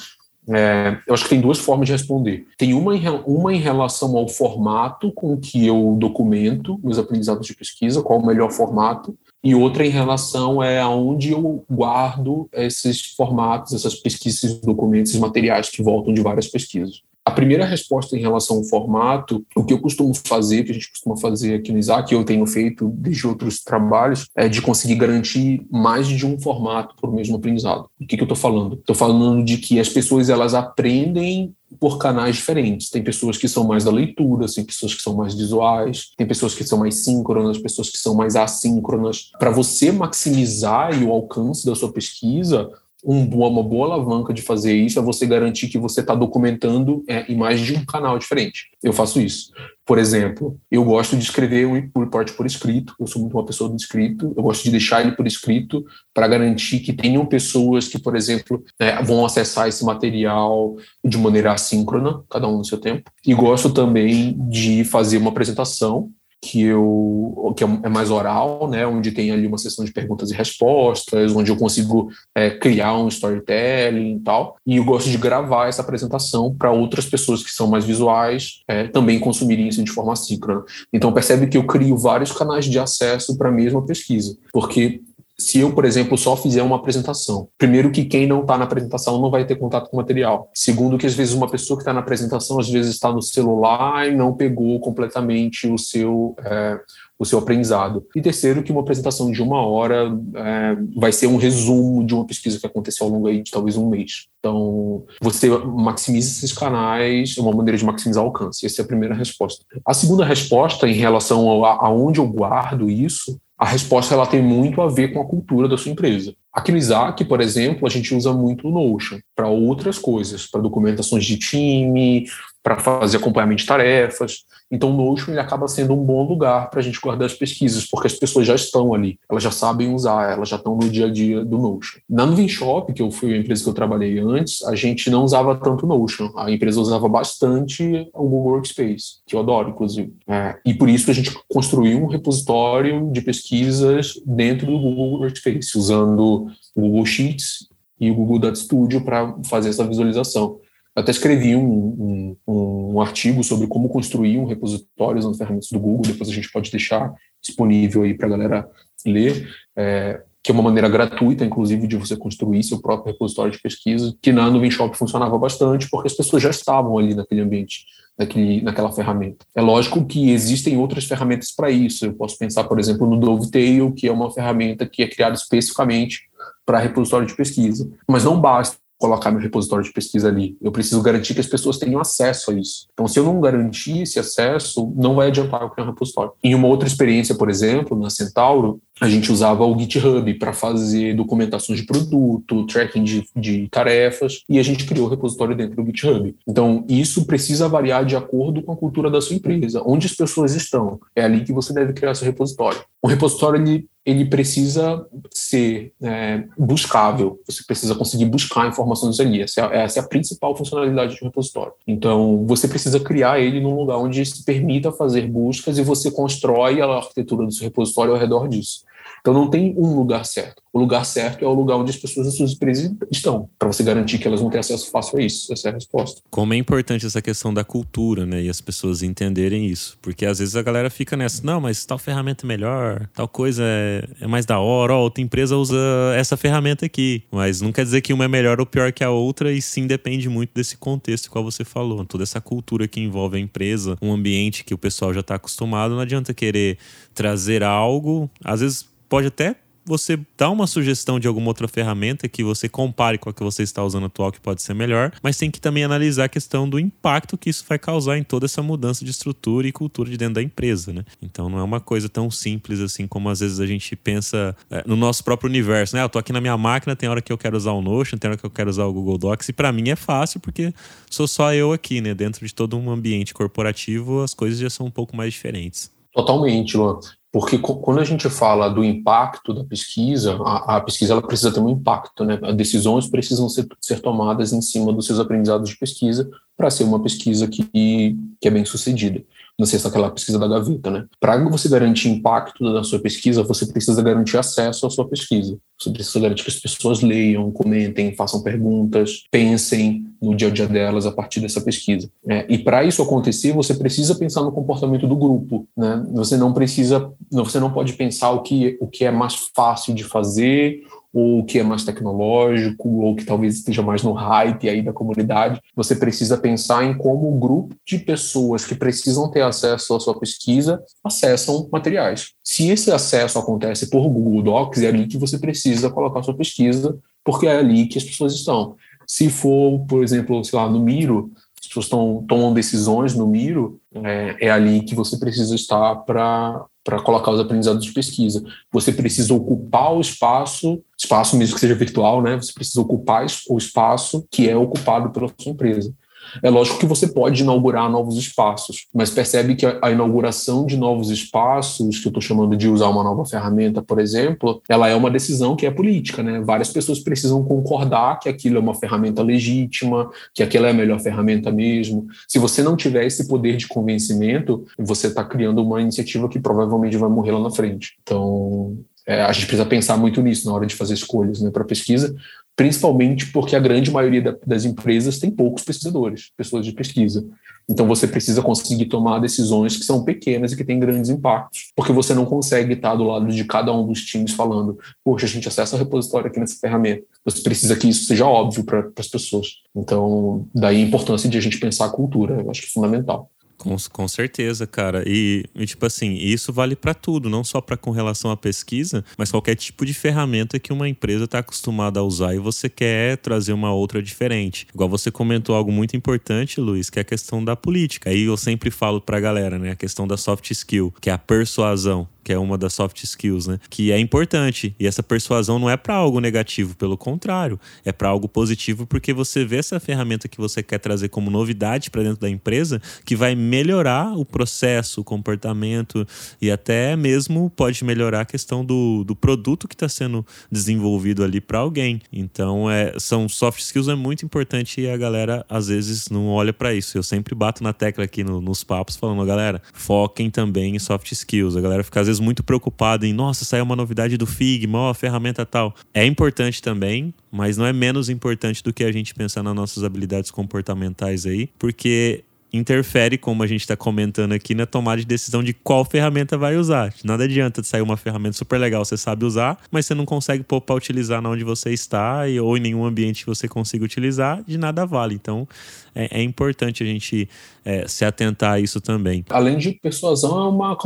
é, eu acho que tem duas formas de responder. Tem uma em, uma em relação ao formato com que eu documento meus aprendizados de pesquisa, qual o melhor formato, e outra em relação é aonde eu guardo esses formatos, essas pesquisas, documentos, materiais que voltam de várias pesquisas. A primeira resposta em relação ao formato, o que eu costumo fazer, que a gente costuma fazer aqui no Isaac, eu tenho feito desde outros trabalhos, é de conseguir garantir mais de um formato para o mesmo aprendizado. O que, que eu estou falando? Estou falando de que as pessoas elas aprendem por canais diferentes. Tem pessoas que são mais da leitura, tem pessoas que são mais visuais, tem pessoas que são mais síncronas, pessoas que são mais assíncronas. Para você maximizar o alcance da sua pesquisa, um, uma boa alavanca de fazer isso é você garantir que você está documentando é, mais de um canal diferente. Eu faço isso. Por exemplo, eu gosto de escrever um report por escrito, eu sou muito uma pessoa do escrito, eu gosto de deixar ele por escrito para garantir que tenham pessoas que, por exemplo, é, vão acessar esse material de maneira assíncrona, cada um no seu tempo. E gosto também de fazer uma apresentação que eu que é, é mais oral, né, onde tem ali uma sessão de perguntas e respostas, onde eu consigo é, criar um storytelling e tal. E eu gosto de gravar essa apresentação para outras pessoas que são mais visuais é, também consumirem isso de forma síncrona. Então percebe que eu crio vários canais de acesso para a mesma pesquisa, porque se eu, por exemplo, só fizer uma apresentação, primeiro que quem não está na apresentação não vai ter contato com o material. Segundo que às vezes uma pessoa que está na apresentação às vezes está no celular e não pegou completamente o seu é, o seu aprendizado. E terceiro, que uma apresentação de uma hora é, vai ser um resumo de uma pesquisa que aconteceu ao longo aí de talvez um mês. Então, você maximiza esses canais, é uma maneira de maximizar o alcance. Essa é a primeira resposta. A segunda resposta, em relação a, a onde eu guardo isso, a resposta ela tem muito a ver com a cultura da sua empresa. Aqui no Isaac, por exemplo, a gente usa muito o Notion para outras coisas, para documentações de time, para fazer acompanhamento de tarefas. Então, o Notion ele acaba sendo um bom lugar para a gente guardar as pesquisas, porque as pessoas já estão ali, elas já sabem usar, elas já estão no dia a dia do Notion. Na Nuvem Shop, que eu fui a empresa que eu trabalhei antes, a gente não usava tanto Notion. A empresa usava bastante o Google Workspace, que eu adoro, inclusive. É, e por isso a gente construiu um repositório de pesquisas dentro do Google Workspace, usando o Google Sheets e o Google Data Studio para fazer essa visualização até escrevi um, um, um, artigo sobre como construir um repositório usando ferramentas do Google, depois a gente pode deixar disponível aí para a galera ler, é, que é uma maneira gratuita, inclusive, de você construir seu próprio repositório de pesquisa, que na Nuvem Shop funcionava bastante, porque as pessoas já estavam ali naquele ambiente, naquele, naquela ferramenta. É lógico que existem outras ferramentas para isso. Eu posso pensar, por exemplo, no Dovetail, que é uma ferramenta que é criada especificamente para repositório de pesquisa. Mas não basta colocar meu repositório de pesquisa ali. Eu preciso garantir que as pessoas tenham acesso a isso. Então, se eu não garantir esse acesso, não vai adiantar eu criar um repositório. Em uma outra experiência, por exemplo, na Centauro, a gente usava o GitHub para fazer documentações de produto, tracking de, de, tarefas, e a gente criou o repositório dentro do GitHub. Então, isso precisa variar de acordo com a cultura da sua empresa. Onde as pessoas estão, é ali que você deve criar seu repositório. O repositório, ele, ele precisa ser é, buscável, você precisa conseguir buscar informações ali. Essa é, essa é a principal funcionalidade de um repositório. Então, você precisa criar ele num lugar onde se permita fazer buscas e você constrói a arquitetura do seu repositório ao redor disso. Então não tem um lugar certo. O lugar certo é o lugar onde as pessoas das suas empresas estão, para você garantir que elas vão ter acesso fácil a isso. Essa é a resposta. Como é importante essa questão da cultura, né? E as pessoas entenderem isso. Porque às vezes a galera fica nessa, não, mas tal ferramenta é melhor, tal coisa é, é mais da hora, ó, outra empresa usa essa ferramenta aqui. Mas não quer dizer que uma é melhor ou pior que a outra, e sim depende muito desse contexto qual você falou. Toda essa cultura que envolve a empresa, um ambiente que o pessoal já está acostumado, não adianta querer trazer algo, às vezes pode até você dar uma sugestão de alguma outra ferramenta que você compare com a que você está usando atual, que pode ser melhor, mas tem que também analisar a questão do impacto que isso vai causar em toda essa mudança de estrutura e cultura de dentro da empresa, né? Então não é uma coisa tão simples assim como às vezes a gente pensa é, no nosso próprio universo, né? Ah, eu tô aqui na minha máquina, tem hora que eu quero usar o Notion, tem hora que eu quero usar o Google Docs, e para mim é fácil porque sou só eu aqui, né? Dentro de todo um ambiente corporativo, as coisas já são um pouco mais diferentes. Totalmente, Luan. Porque quando a gente fala do impacto da pesquisa, a, a, pesquisa ela precisa ter um impacto, né? As decisões precisam ser, ser tomadas em cima dos seus aprendizados de pesquisa para ser uma pesquisa que, que é bem sucedida não sei se aquela pesquisa da gaveta, né? Para você garantir impacto da sua pesquisa, você precisa garantir acesso à sua pesquisa. Você precisa garantir que as pessoas leiam, comentem, façam perguntas, pensem no dia a dia delas a partir dessa pesquisa. É, e para isso acontecer, você precisa pensar no comportamento do grupo, né? Você não precisa, você não pode pensar o que, o que é mais fácil de fazer ou que é mais tecnológico, ou que talvez esteja mais no hype aí da comunidade, você precisa pensar em como o grupo de pessoas que precisam ter acesso à sua pesquisa acessam materiais. Se esse acesso acontece por Google Docs, é ali que você precisa colocar sua pesquisa, porque é ali que as pessoas estão. Se for, por exemplo, sei lá, no Miro, as pessoas estão, tomam decisões no Miro, é, é ali que você precisa estar para para colocar os aprendizados de pesquisa. Você precisa ocupar o espaço, espaço mesmo que seja virtual, né? Você precisa ocupar o espaço que é ocupado pela sua empresa. É lógico que você pode inaugurar novos espaços, mas percebe que a inauguração de novos espaços, que eu estou chamando de usar uma nova ferramenta, por exemplo, ela é uma decisão que é política, né? Várias pessoas precisam concordar que aquilo é uma ferramenta legítima, que aquela é a melhor ferramenta mesmo. Se você não tiver esse poder de convencimento, você está criando uma iniciativa que provavelmente vai morrer lá na frente. Então, é, a gente precisa pensar muito nisso na hora de fazer escolhas né, para pesquisa, principalmente porque a grande maioria da, das empresas tem poucos pesquisadores, pessoas de pesquisa. Então você precisa conseguir tomar decisões que são pequenas e que têm grandes impactos, porque você não consegue estar do lado de cada um dos times falando, poxa, a gente acessa o repositório aqui nessa ferramenta. Você precisa que isso seja óbvio para as pessoas. Então, daí a importância de a gente pensar a cultura, eu acho que é fundamental. Com, com certeza, cara. E, e tipo assim, isso vale para tudo, não só para com relação à pesquisa, mas qualquer tipo de ferramenta que uma empresa está acostumada a usar e você quer trazer uma outra diferente. Igual você comentou algo muito importante, Luiz, que é a questão da política. Aí eu sempre falo pra galera, né, a questão da soft skill, que é a persuasão que é uma das soft skills, né? Que é importante. E essa persuasão não é para algo negativo, pelo contrário, é para algo positivo porque você vê essa ferramenta que você quer trazer como novidade para dentro da empresa que vai melhorar o processo, o comportamento e até mesmo pode melhorar a questão do, do produto que está sendo desenvolvido ali para alguém. Então, é, são soft skills é muito importante e a galera às vezes não olha para isso. Eu sempre bato na tecla aqui no, nos papos falando, galera, foquem também em soft skills. A galera fica às vezes muito preocupado em, nossa, saiu uma novidade do Figma, ó, ferramenta tal. É importante também, mas não é menos importante do que a gente pensar nas nossas habilidades comportamentais aí, porque interfere, como a gente está comentando aqui, na tomada de decisão de qual ferramenta vai usar. Nada adianta sair uma ferramenta super legal, você sabe usar, mas você não consegue pôr para utilizar onde você está e, ou em nenhum ambiente que você consiga utilizar, de nada vale. Então, é, é importante a gente é, se atentar a isso também. Além de persuasão, é uma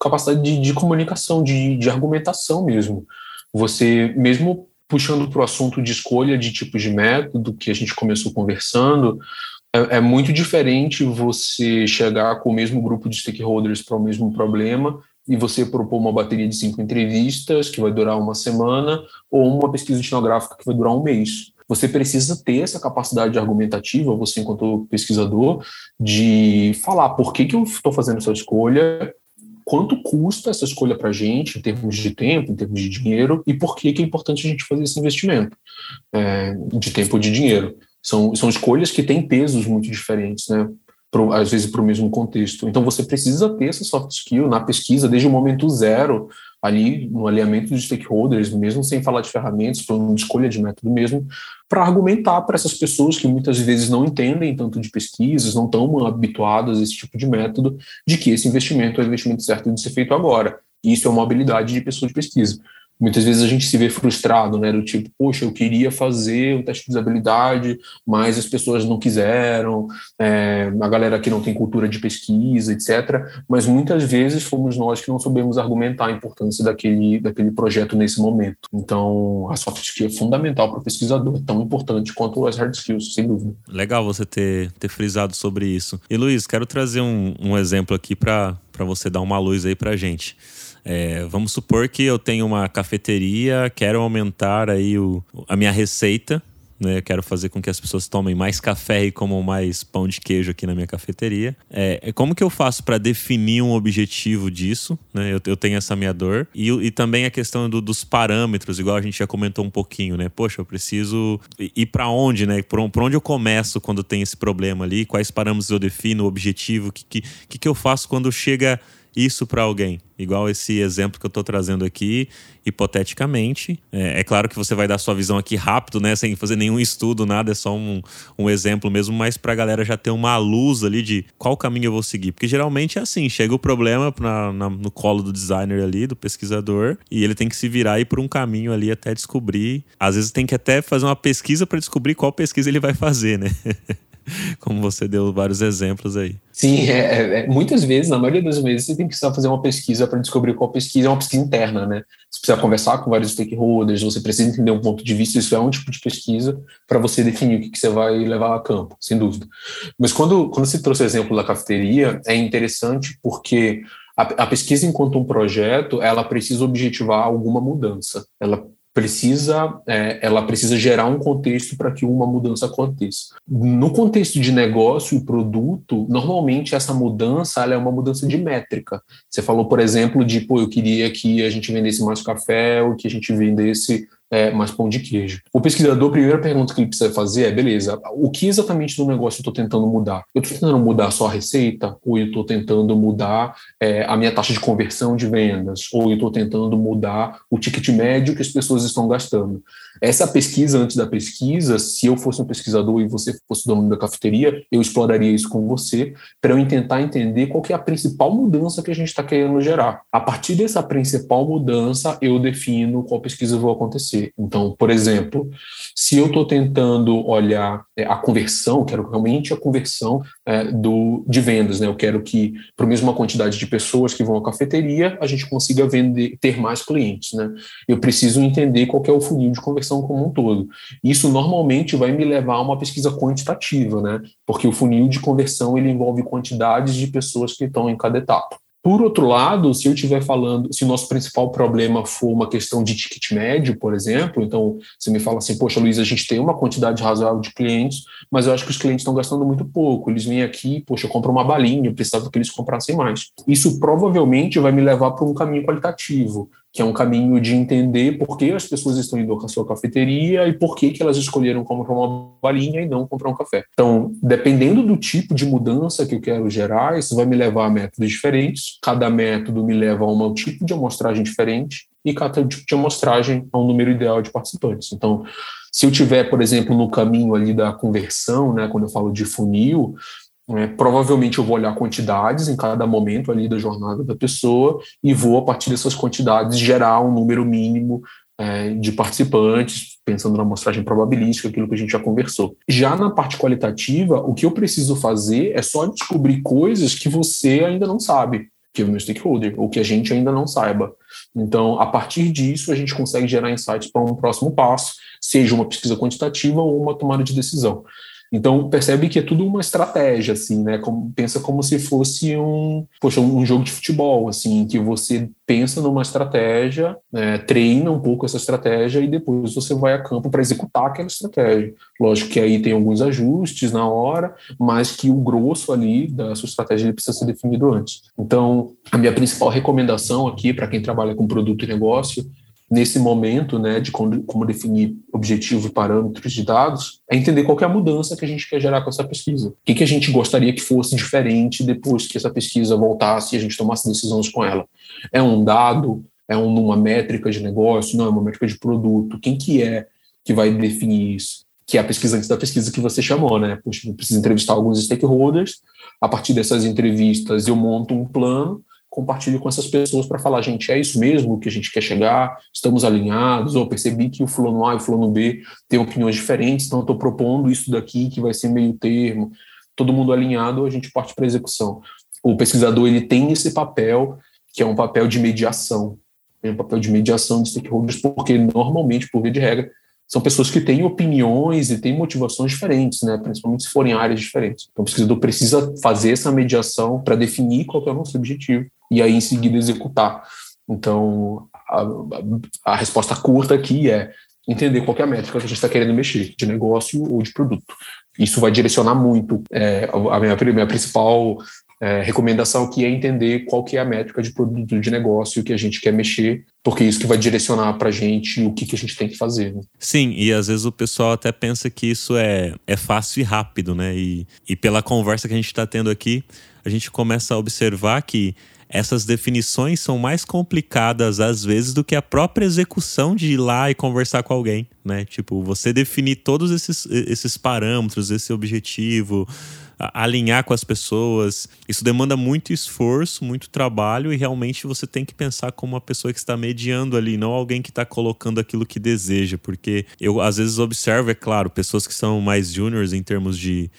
capacidade de, de comunicação, de, de argumentação mesmo. Você, mesmo puxando para o assunto de escolha de tipos de método que a gente começou conversando, é, é, muito diferente você chegar com o mesmo grupo de stakeholders para o mesmo problema e você propor uma bateria de cinco entrevistas que vai durar uma semana ou uma pesquisa etnográfica que vai durar um mês. Você precisa ter essa capacidade argumentativa, você enquanto pesquisador, de falar por que, que eu estou fazendo essa escolha, quanto custa essa escolha para a gente, em termos de tempo, em termos de dinheiro, e por que, que é importante a gente fazer esse investimento é, de tempo e de dinheiro. São, são escolhas que têm pesos muito diferentes, né? Pro, às vezes para o mesmo contexto. Então você precisa ter essa soft skill na pesquisa desde o momento zero, ali no alinhamento de stakeholders, mesmo sem falar de ferramentas, falando de escolha de método mesmo, para argumentar para essas pessoas que muitas vezes não entendem tanto de pesquisas, não estão habituadas a esse tipo de método, de que esse investimento é o investimento certo de ser feito agora. E isso é uma habilidade de pessoa de pesquisa muitas vezes a gente se vê frustrado, né? Do tipo, poxa, eu queria fazer o teste de usabilidade, mas as pessoas não quiseram, é, a galera aqui não tem cultura de pesquisa, etc. Mas muitas vezes fomos nós que não soubemos argumentar a importância daquele, daquele projeto nesse momento. Então, a soft skill é fundamental para o pesquisador, tão importante quanto as hard skills, sem dúvida. Legal você ter, ter frisado sobre isso. E Luiz, quero trazer um, um exemplo aqui para você dar uma luz aí para gente. É, vamos supor que eu tenho uma cafeteria, quero aumentar aí o, a minha receita, né? Quero fazer com que as pessoas tomem mais café e comam mais pão de queijo aqui na minha cafeteria. É, é como que eu faço para definir um objetivo disso? Né? Eu, eu tenho essa minha dor. E, e também a questão do, dos parâmetros, igual a gente já comentou um pouquinho, né? Poxa, eu preciso ir para onde, né? Por, por, onde eu começo quando tem esse problema ali? Quais parâmetros eu defino, o objetivo? O que, que, que eu faço quando chega isso para alguém. Igual esse exemplo que eu estou trazendo aqui, hipoteticamente. É, é, claro que você vai dar sua visão aqui rápido, né? Sem fazer nenhum estudo, nada, é só um, um exemplo mesmo, mas para a galera já ter uma luz ali de qual caminho eu vou seguir. Porque geralmente é assim: chega o problema na, na, no colo do designer ali, do pesquisador, e ele tem que se virar e por um caminho ali até descobrir. Às vezes tem que até fazer uma pesquisa para descobrir qual pesquisa ele vai fazer, né? como você deu vários exemplos aí. Sim, é, é, é, muitas vezes, na maioria das vezes, você tem que precisar fazer uma pesquisa para descobrir qual pesquisa é uma pesquisa interna, né? Você precisa conversar com vários stakeholders, você precisa entender um ponto de vista, isso é um tipo de pesquisa para você definir o que, que, você vai levar a campo, sem dúvida. Mas quando, quando você trouxe o exemplo da cafeteria, é interessante porque a, a pesquisa enquanto um projeto, ela precisa objetivar alguma mudança, ela precisa, é, ela precisa gerar um contexto para que uma mudança aconteça. No contexto de negócio e produto, normalmente essa mudança é uma mudança de métrica. Você falou, por exemplo, de, pô, eu queria que a gente vendesse mais café ou que a gente vendesse é, mais pão de queijo. O pesquisador, a primeira pergunta que ele precisa fazer é: beleza, o que exatamente do negócio eu estou tentando mudar? Eu estou tentando mudar só a receita? Ou eu estou tentando mudar é, a minha taxa de conversão de vendas? Ou eu estou tentando mudar o ticket médio que as pessoas estão gastando? Essa pesquisa, antes da pesquisa, se eu fosse um pesquisador e você fosse dono da cafeteria, eu exploraria isso com você para eu tentar entender qual é a principal mudança que a gente está querendo gerar. A partir dessa principal mudança, eu defino qual pesquisa vai acontecer. Então, por exemplo, se eu estou tentando olhar a conversão, quero realmente a conversão é, do, de vendas, né? Eu quero que, para a mesma quantidade de pessoas que vão à cafeteria, a gente consiga vender, ter mais clientes, né? Eu preciso entender qual é o funil de conversão como um todo. Isso normalmente vai me levar a uma pesquisa quantitativa, né? Porque o funil de conversão ele envolve quantidades de pessoas que estão em cada etapa. Por outro lado, se eu estiver falando, se o nosso principal problema for uma questão de ticket médio, por exemplo, então você me fala assim, poxa, Luiz, a gente tem uma quantidade razoável de clientes, mas eu acho que os clientes estão gastando muito pouco. Eles vêm aqui, poxa, compram uma balinha, eu precisava que eles comprassem mais. Isso provavelmente vai me levar para um caminho qualitativo que é um caminho de entender por que as pessoas estão indo à sua cafeteria e por que, que elas escolheram comprar uma balinha e não comprar um café. Então, dependendo do tipo de mudança que eu quero gerar, isso vai me levar a métodos diferentes. Cada método me leva a um tipo de amostragem diferente e cada tipo de amostragem a um número ideal de participantes. Então, se eu tiver, por exemplo, no caminho ali da conversão, né, quando eu falo de funil, é, provavelmente eu vou olhar quantidades em cada momento ali da jornada da pessoa e vou, a partir dessas quantidades, gerar um número mínimo é, de participantes, pensando na amostragem probabilística, aquilo que a gente já conversou. Já na parte qualitativa, o que eu preciso fazer é só descobrir coisas que você ainda não sabe, que é o meu stakeholder, ou que a gente ainda não saiba. Então, a partir disso, a gente consegue gerar insights para um próximo passo, seja uma pesquisa quantitativa ou uma tomada de decisão. Então percebe que é tudo uma estratégia, assim, né? Como, pensa como se fosse um, poxa, um jogo de futebol, assim, que você pensa numa estratégia, né, treina um pouco essa estratégia e depois você vai a campo para executar aquela estratégia. Lógico que aí tem alguns ajustes na hora, mas que o grosso ali da sua estratégia ele precisa ser definido antes. Então, a minha principal recomendação aqui para quem trabalha com produto e negócio nesse momento, né, de como, como definir objetivo e parâmetros de dados, é entender qual é a mudança que a gente quer gerar com essa pesquisa. O que, que a gente gostaria que fosse diferente depois que essa pesquisa voltasse e a gente tomasse decisões com ela. É um dado? É uma métrica de negócio? Não, é uma métrica de produto. Quem que é que vai definir isso? Que é a pesquisa antes da pesquisa que você chamou, né? Poxa, eu preciso entrevistar alguns stakeholders, a partir dessas entrevistas eu monto um plano compartilho com essas pessoas para falar, gente, é isso mesmo que a gente quer chegar, estamos alinhados, ou percebi que o fulano A e o fulano B têm opiniões diferentes, então eu estou propondo isso daqui que vai ser meio termo, todo mundo alinhado, a gente parte para execução. O pesquisador ele tem esse papel, que é um papel de mediação, é um papel de mediação de stakeholders, porque normalmente, por via de regra, são pessoas que têm opiniões e têm motivações diferentes, né? principalmente se forem áreas diferentes. Então, o pesquisador precisa fazer essa mediação para definir qual é o nosso objetivo e aí em seguida executar. Então, a, a resposta curta aqui é entender qual é a métrica que a gente está querendo mexer, de negócio ou de produto. Isso vai direcionar muito. É, a minha, minha principal é, recomendação aqui é entender qual que é a métrica de produto de negócio que a gente quer mexer, porque isso que vai direcionar para a gente o que, que a gente tem que fazer. Né? Sim, e às vezes o pessoal até pensa que isso é, é fácil e rápido, né? E, e pela conversa que a gente está tendo aqui, a gente começa a observar que essas definições são mais complicadas às vezes do que a própria execução de ir lá e conversar com alguém, né? Tipo, você definir todos esses, esses parâmetros, esse objetivo, alinhar com as pessoas, isso demanda muito esforço, muito trabalho e realmente você tem que pensar como uma pessoa que está mediando ali, não alguém que está colocando aquilo que deseja, porque eu às vezes observo, é claro, pessoas que são mais juniors em termos de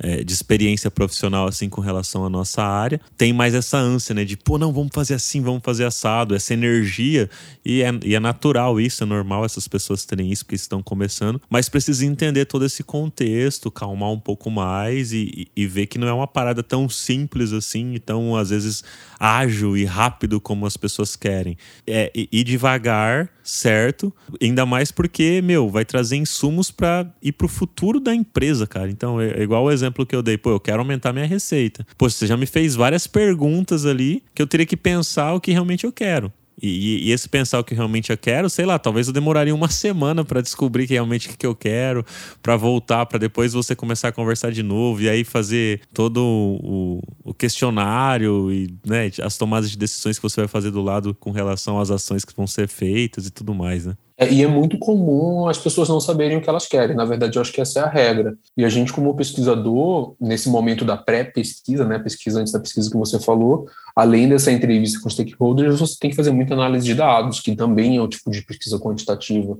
é, de experiência profissional assim com relação à nossa área, tem mais essa ânsia, né? De pô, não, vamos fazer assim, vamos fazer assado, essa energia. E é, e é natural isso, é normal essas pessoas terem isso porque estão começando, mas precisa entender todo esse contexto, calmar um pouco mais e, e, e ver que não é uma parada tão simples assim, e tão às vezes ágil e rápido como as pessoas querem. É ir devagar, certo? Ainda mais porque, meu, vai trazer insumos para ir pro futuro da empresa, cara. Então, é, é igual o exemplo que eu dei, pô, eu quero aumentar minha receita. Pô, você já me fez várias perguntas ali que eu teria que pensar o que realmente eu quero. E, e, esse pensar o que realmente eu quero, sei lá, talvez eu demoraria uma semana para descobrir que realmente o que eu quero, para voltar, para depois você começar a conversar de novo e aí fazer todo o, o, questionário e né, as tomadas de decisões que você vai fazer do lado com relação às ações que vão ser feitas e tudo mais, né? É, e é muito comum as pessoas não saberem o que elas querem. Na verdade, eu acho que essa é a regra. E a gente, como pesquisador, nesse momento da pré-pesquisa, né, pesquisa antes da pesquisa que você falou, além dessa entrevista com stakeholders, você tem que fazer muita análise de dados, que também é o tipo de pesquisa quantitativa,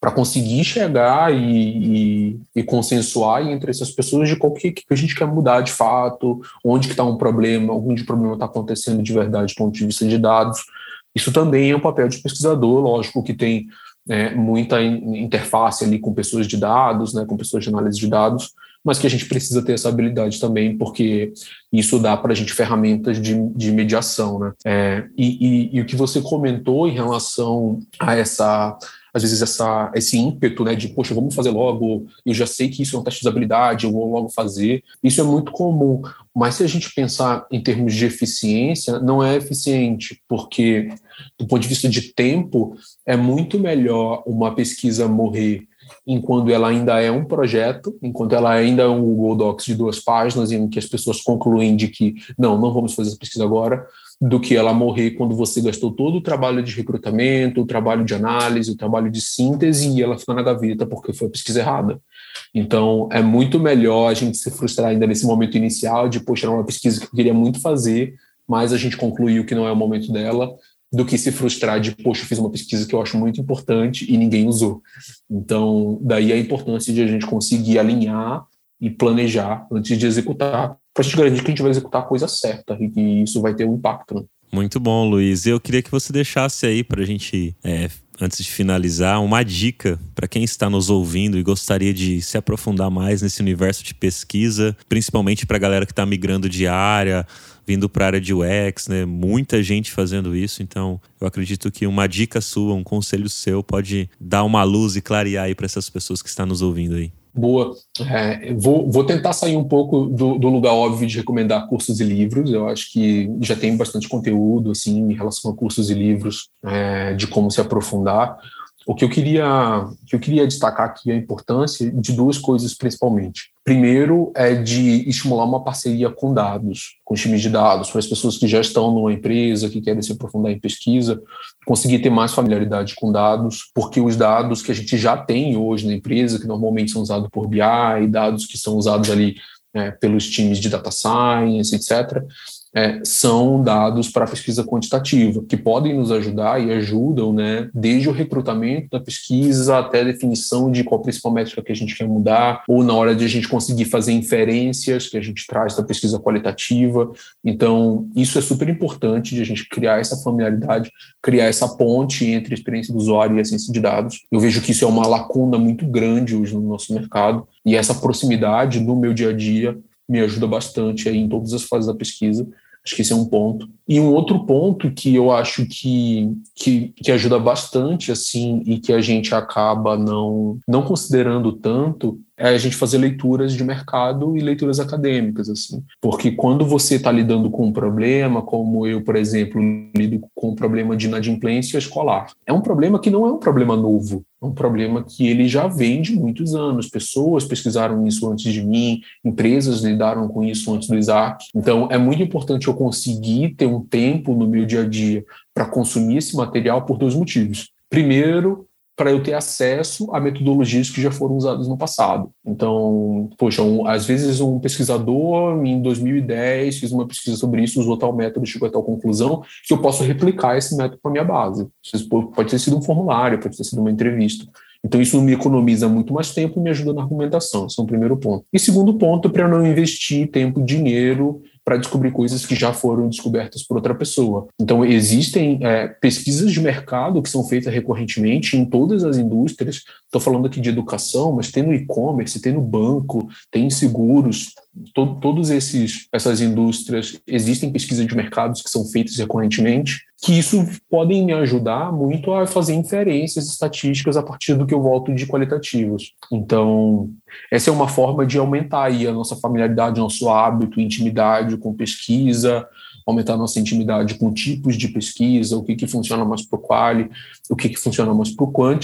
para conseguir chegar e, e, e, consensuar entre essas pessoas de qual que, que a gente quer mudar de fato, onde que está um problema, onde o problema está acontecendo de verdade do ponto de vista de dados. Isso também é um papel de pesquisador, lógico que tem é, muita interface ali com pessoas de dados, né, com pessoas de análise de dados, mas que a gente precisa ter essa habilidade também, porque isso dá para a gente ferramentas de, de mediação. Né? É, e, e, e o que você comentou em relação a essa às vezes essa, esse ímpeto né, de, poxa, vamos fazer logo, eu já sei que isso é um teste de usabilidade, eu vou logo fazer. Isso é muito comum. Mas se a gente pensar em termos de eficiência, não é eficiente, porque do ponto de vista de tempo, é muito melhor uma pesquisa morrer enquanto ela ainda é um projeto, enquanto ela ainda é um Google Docs de duas páginas, em que as pessoas concluem de que não, não vamos fazer essa pesquisa agora, do que ela morrer quando você gastou todo o trabalho de recrutamento, o trabalho de análise, o trabalho de síntese e ela fica na gaveta porque foi a pesquisa errada. Então, é muito melhor a gente se frustrar ainda nesse momento inicial de, poxa, era uma pesquisa que eu queria muito fazer, mas a gente concluiu que não é o momento dela, do que se frustrar de, poxa, eu fiz uma pesquisa que eu acho muito importante e ninguém usou. Então, daí a importância de a gente conseguir alinhar e planejar antes de executar, para a gente garantir que a gente vai executar a coisa certa e que isso vai ter um impacto. Né? Muito bom, Luiz. Eu queria que você deixasse aí para a gente, é, antes de finalizar, uma dica para quem está nos ouvindo e gostaria de se aprofundar mais nesse universo de pesquisa, principalmente para a galera que está migrando de área, vindo para a área de UX, né? Muita gente fazendo isso, então eu acredito que uma dica sua, um conselho seu pode dar uma luz e clarear aí para essas pessoas que estão nos ouvindo aí. Boa. É, vou, vou tentar sair um pouco do, do, lugar óbvio de recomendar cursos e livros. Eu acho que já tem bastante conteúdo assim em relação a cursos e livros é, de como se aprofundar. O que eu queria, que eu queria destacar aqui é a importância de duas coisas principalmente. Primeiro é de estimular uma parceria com dados, com times de dados, para as pessoas que já estão numa empresa, que querem se aprofundar em pesquisa, conseguir ter mais familiaridade com dados, porque os dados que a gente já tem hoje na empresa, que normalmente são usados por BI, dados que são usados ali é, pelos times de data science, etc., é, são dados para pesquisa quantitativa, que podem nos ajudar e ajudam, né, desde o recrutamento da pesquisa até a definição de qual a principal métrica que a gente quer mudar, ou na hora de a gente conseguir fazer inferências que a gente traz da pesquisa qualitativa. Então, isso é super importante de a gente criar essa familiaridade, criar essa ponte entre a experiência do usuário e a ciência de dados. Eu vejo que isso é uma lacuna muito grande hoje no nosso mercado, e essa proximidade no meu dia a dia me ajuda bastante aí em todas as fases da pesquisa Acho que esse é um ponto. E um outro ponto que eu acho que, que, que, ajuda bastante, assim, e que a gente acaba não, não considerando tanto, é a gente fazer leituras de mercado e leituras acadêmicas, assim. Porque quando você está lidando com um problema, como eu, por exemplo, lido com o problema de inadimplência escolar, é um problema que não é um problema novo, é um problema que ele já vem de muitos anos. Pessoas pesquisaram isso antes de mim, empresas lidaram com isso antes do Isaac. Então, é muito importante eu conseguir ter um tempo no meu dia a dia para consumir esse material por dois motivos. Primeiro, para eu ter acesso a metodologias que já foram usadas no passado. Então, poxa, um, às vezes um pesquisador em 2010 fez uma pesquisa sobre isso, usou tal método, chegou a tal conclusão, que eu posso replicar esse método para minha base. Pode ter sido um formulário, pode ter sido uma entrevista. Então, isso me economiza muito mais tempo e me ajuda na argumentação. Esse é o primeiro ponto. E segundo ponto, para não investir tempo, dinheiro para descobrir coisas que já foram descobertas por outra pessoa. Então, existem é, pesquisas de mercado que são feitas recorrentemente em todas as indústrias. Estou falando aqui de educação, mas tem no e-commerce, tem no banco, tem em seguros. To esses essas indústrias existem pesquisas de mercados que são feitas recorrentemente que isso podem me ajudar muito a fazer inferências estatísticas a partir do que eu volto de qualitativos. Então, essa é uma forma de aumentar aí a nossa familiaridade, nosso hábito, intimidade com pesquisa, aumentar nossa intimidade com tipos de pesquisa, o que, que funciona mais para o quali, o que, que funciona mais para o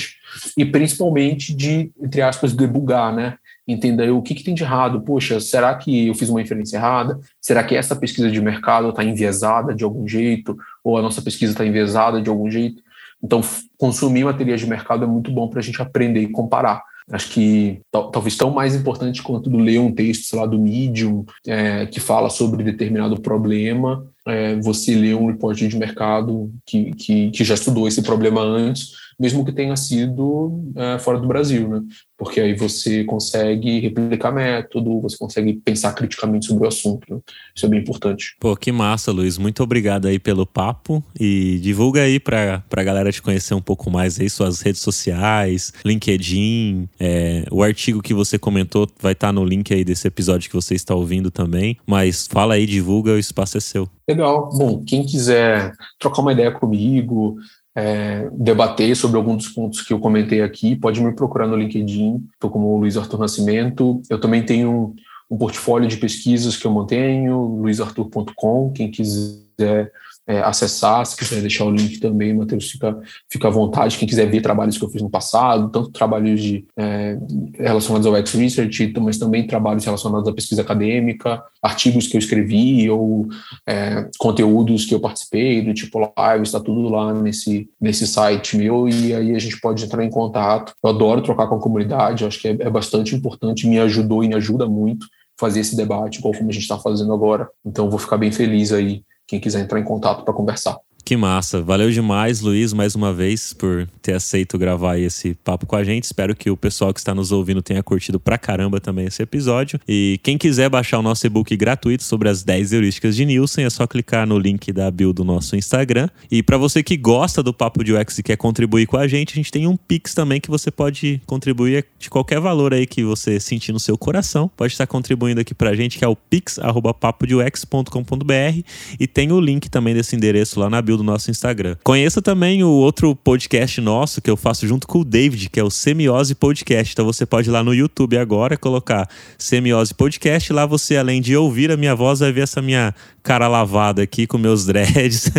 e principalmente de, entre aspas, debugar, né? Entender o que, que tem de errado. Poxa, será que eu fiz uma inferência errada? Será que essa pesquisa de mercado está enviesada de algum jeito? Ou a nossa pesquisa está enviesada de algum jeito? Então, consumir materiais de mercado é muito bom para a gente aprender e comparar. Acho que talvez tão mais importante quanto ler um texto, sei lá, do Medium, é, que fala sobre determinado problema, é, você ler um reporte de mercado que, que, que já estudou esse problema antes, mesmo que tenha sido é, fora do Brasil, né? Porque aí você consegue replicar método, você consegue pensar criticamente sobre o assunto. Né? Isso é bem importante. Pô, que massa, Luiz. Muito obrigado aí pelo papo e divulga aí para a galera te conhecer um pouco mais aí, suas redes sociais, LinkedIn, é, o artigo que você comentou vai estar tá no link aí desse episódio que você está ouvindo também. Mas fala aí, divulga, o espaço é seu. Legal. Bom, quem quiser trocar uma ideia comigo, é, debater sobre algum dos pontos que eu comentei aqui, pode me procurar no LinkedIn. Estou como Luiz Arthur Nascimento. Eu também tenho um, um portfólio de pesquisas que eu mantenho, luizarthur.com. Quem quiser é, acessar, se quiser deixar o link também, Matheus, fica, fica à vontade. Quem quiser ver trabalhos que eu fiz no passado, tanto trabalhos de, é, relacionados ao X-Research, mas também trabalhos relacionados à pesquisa acadêmica, artigos que eu escrevi ou é, conteúdos que eu participei, do tipo live, está tudo lá nesse, nesse site meu e aí a gente pode entrar em contato. Eu adoro trocar com a comunidade, acho que é, é bastante importante, me ajudou e me ajuda muito fazer esse debate, igual como a gente está fazendo agora. Então, vou ficar bem feliz aí quem quiser entrar em contato para conversar. Que massa. Valeu demais, Luiz, mais uma vez, por ter aceito gravar esse papo com a gente. Espero que o pessoal que está nos ouvindo tenha curtido pra caramba também esse episódio. E quem quiser baixar o nosso e-book gratuito sobre as 10 heurísticas de Nielsen, é só clicar no link da bio do nosso Instagram. E para você que gosta do Papo de UX e quer contribuir com a gente, a gente tem um Pix também que você pode contribuir de qualquer valor aí que você sentir no seu coração. Pode estar contribuindo aqui pra gente, que é o pix.papodeux.com.br. E tem o link também desse endereço lá na bio do nosso Instagram. Conheça também o outro podcast nosso que eu faço junto com o David, que é o Semiose Podcast. Então você pode ir lá no YouTube agora colocar Semiose Podcast. Lá você, além de ouvir a minha voz, vai ver essa minha cara lavada aqui com meus dreads,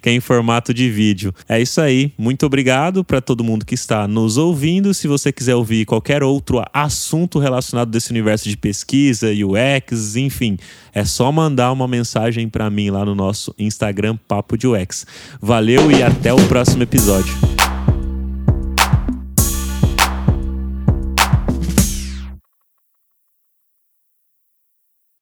que é em formato de vídeo. É isso aí. Muito obrigado para todo mundo que está nos ouvindo. Se você quiser ouvir qualquer outro assunto relacionado desse universo de pesquisa, UX, enfim, é só mandar uma mensagem para mim lá no nosso Instagram Papo de UX. Valeu e até o próximo episódio.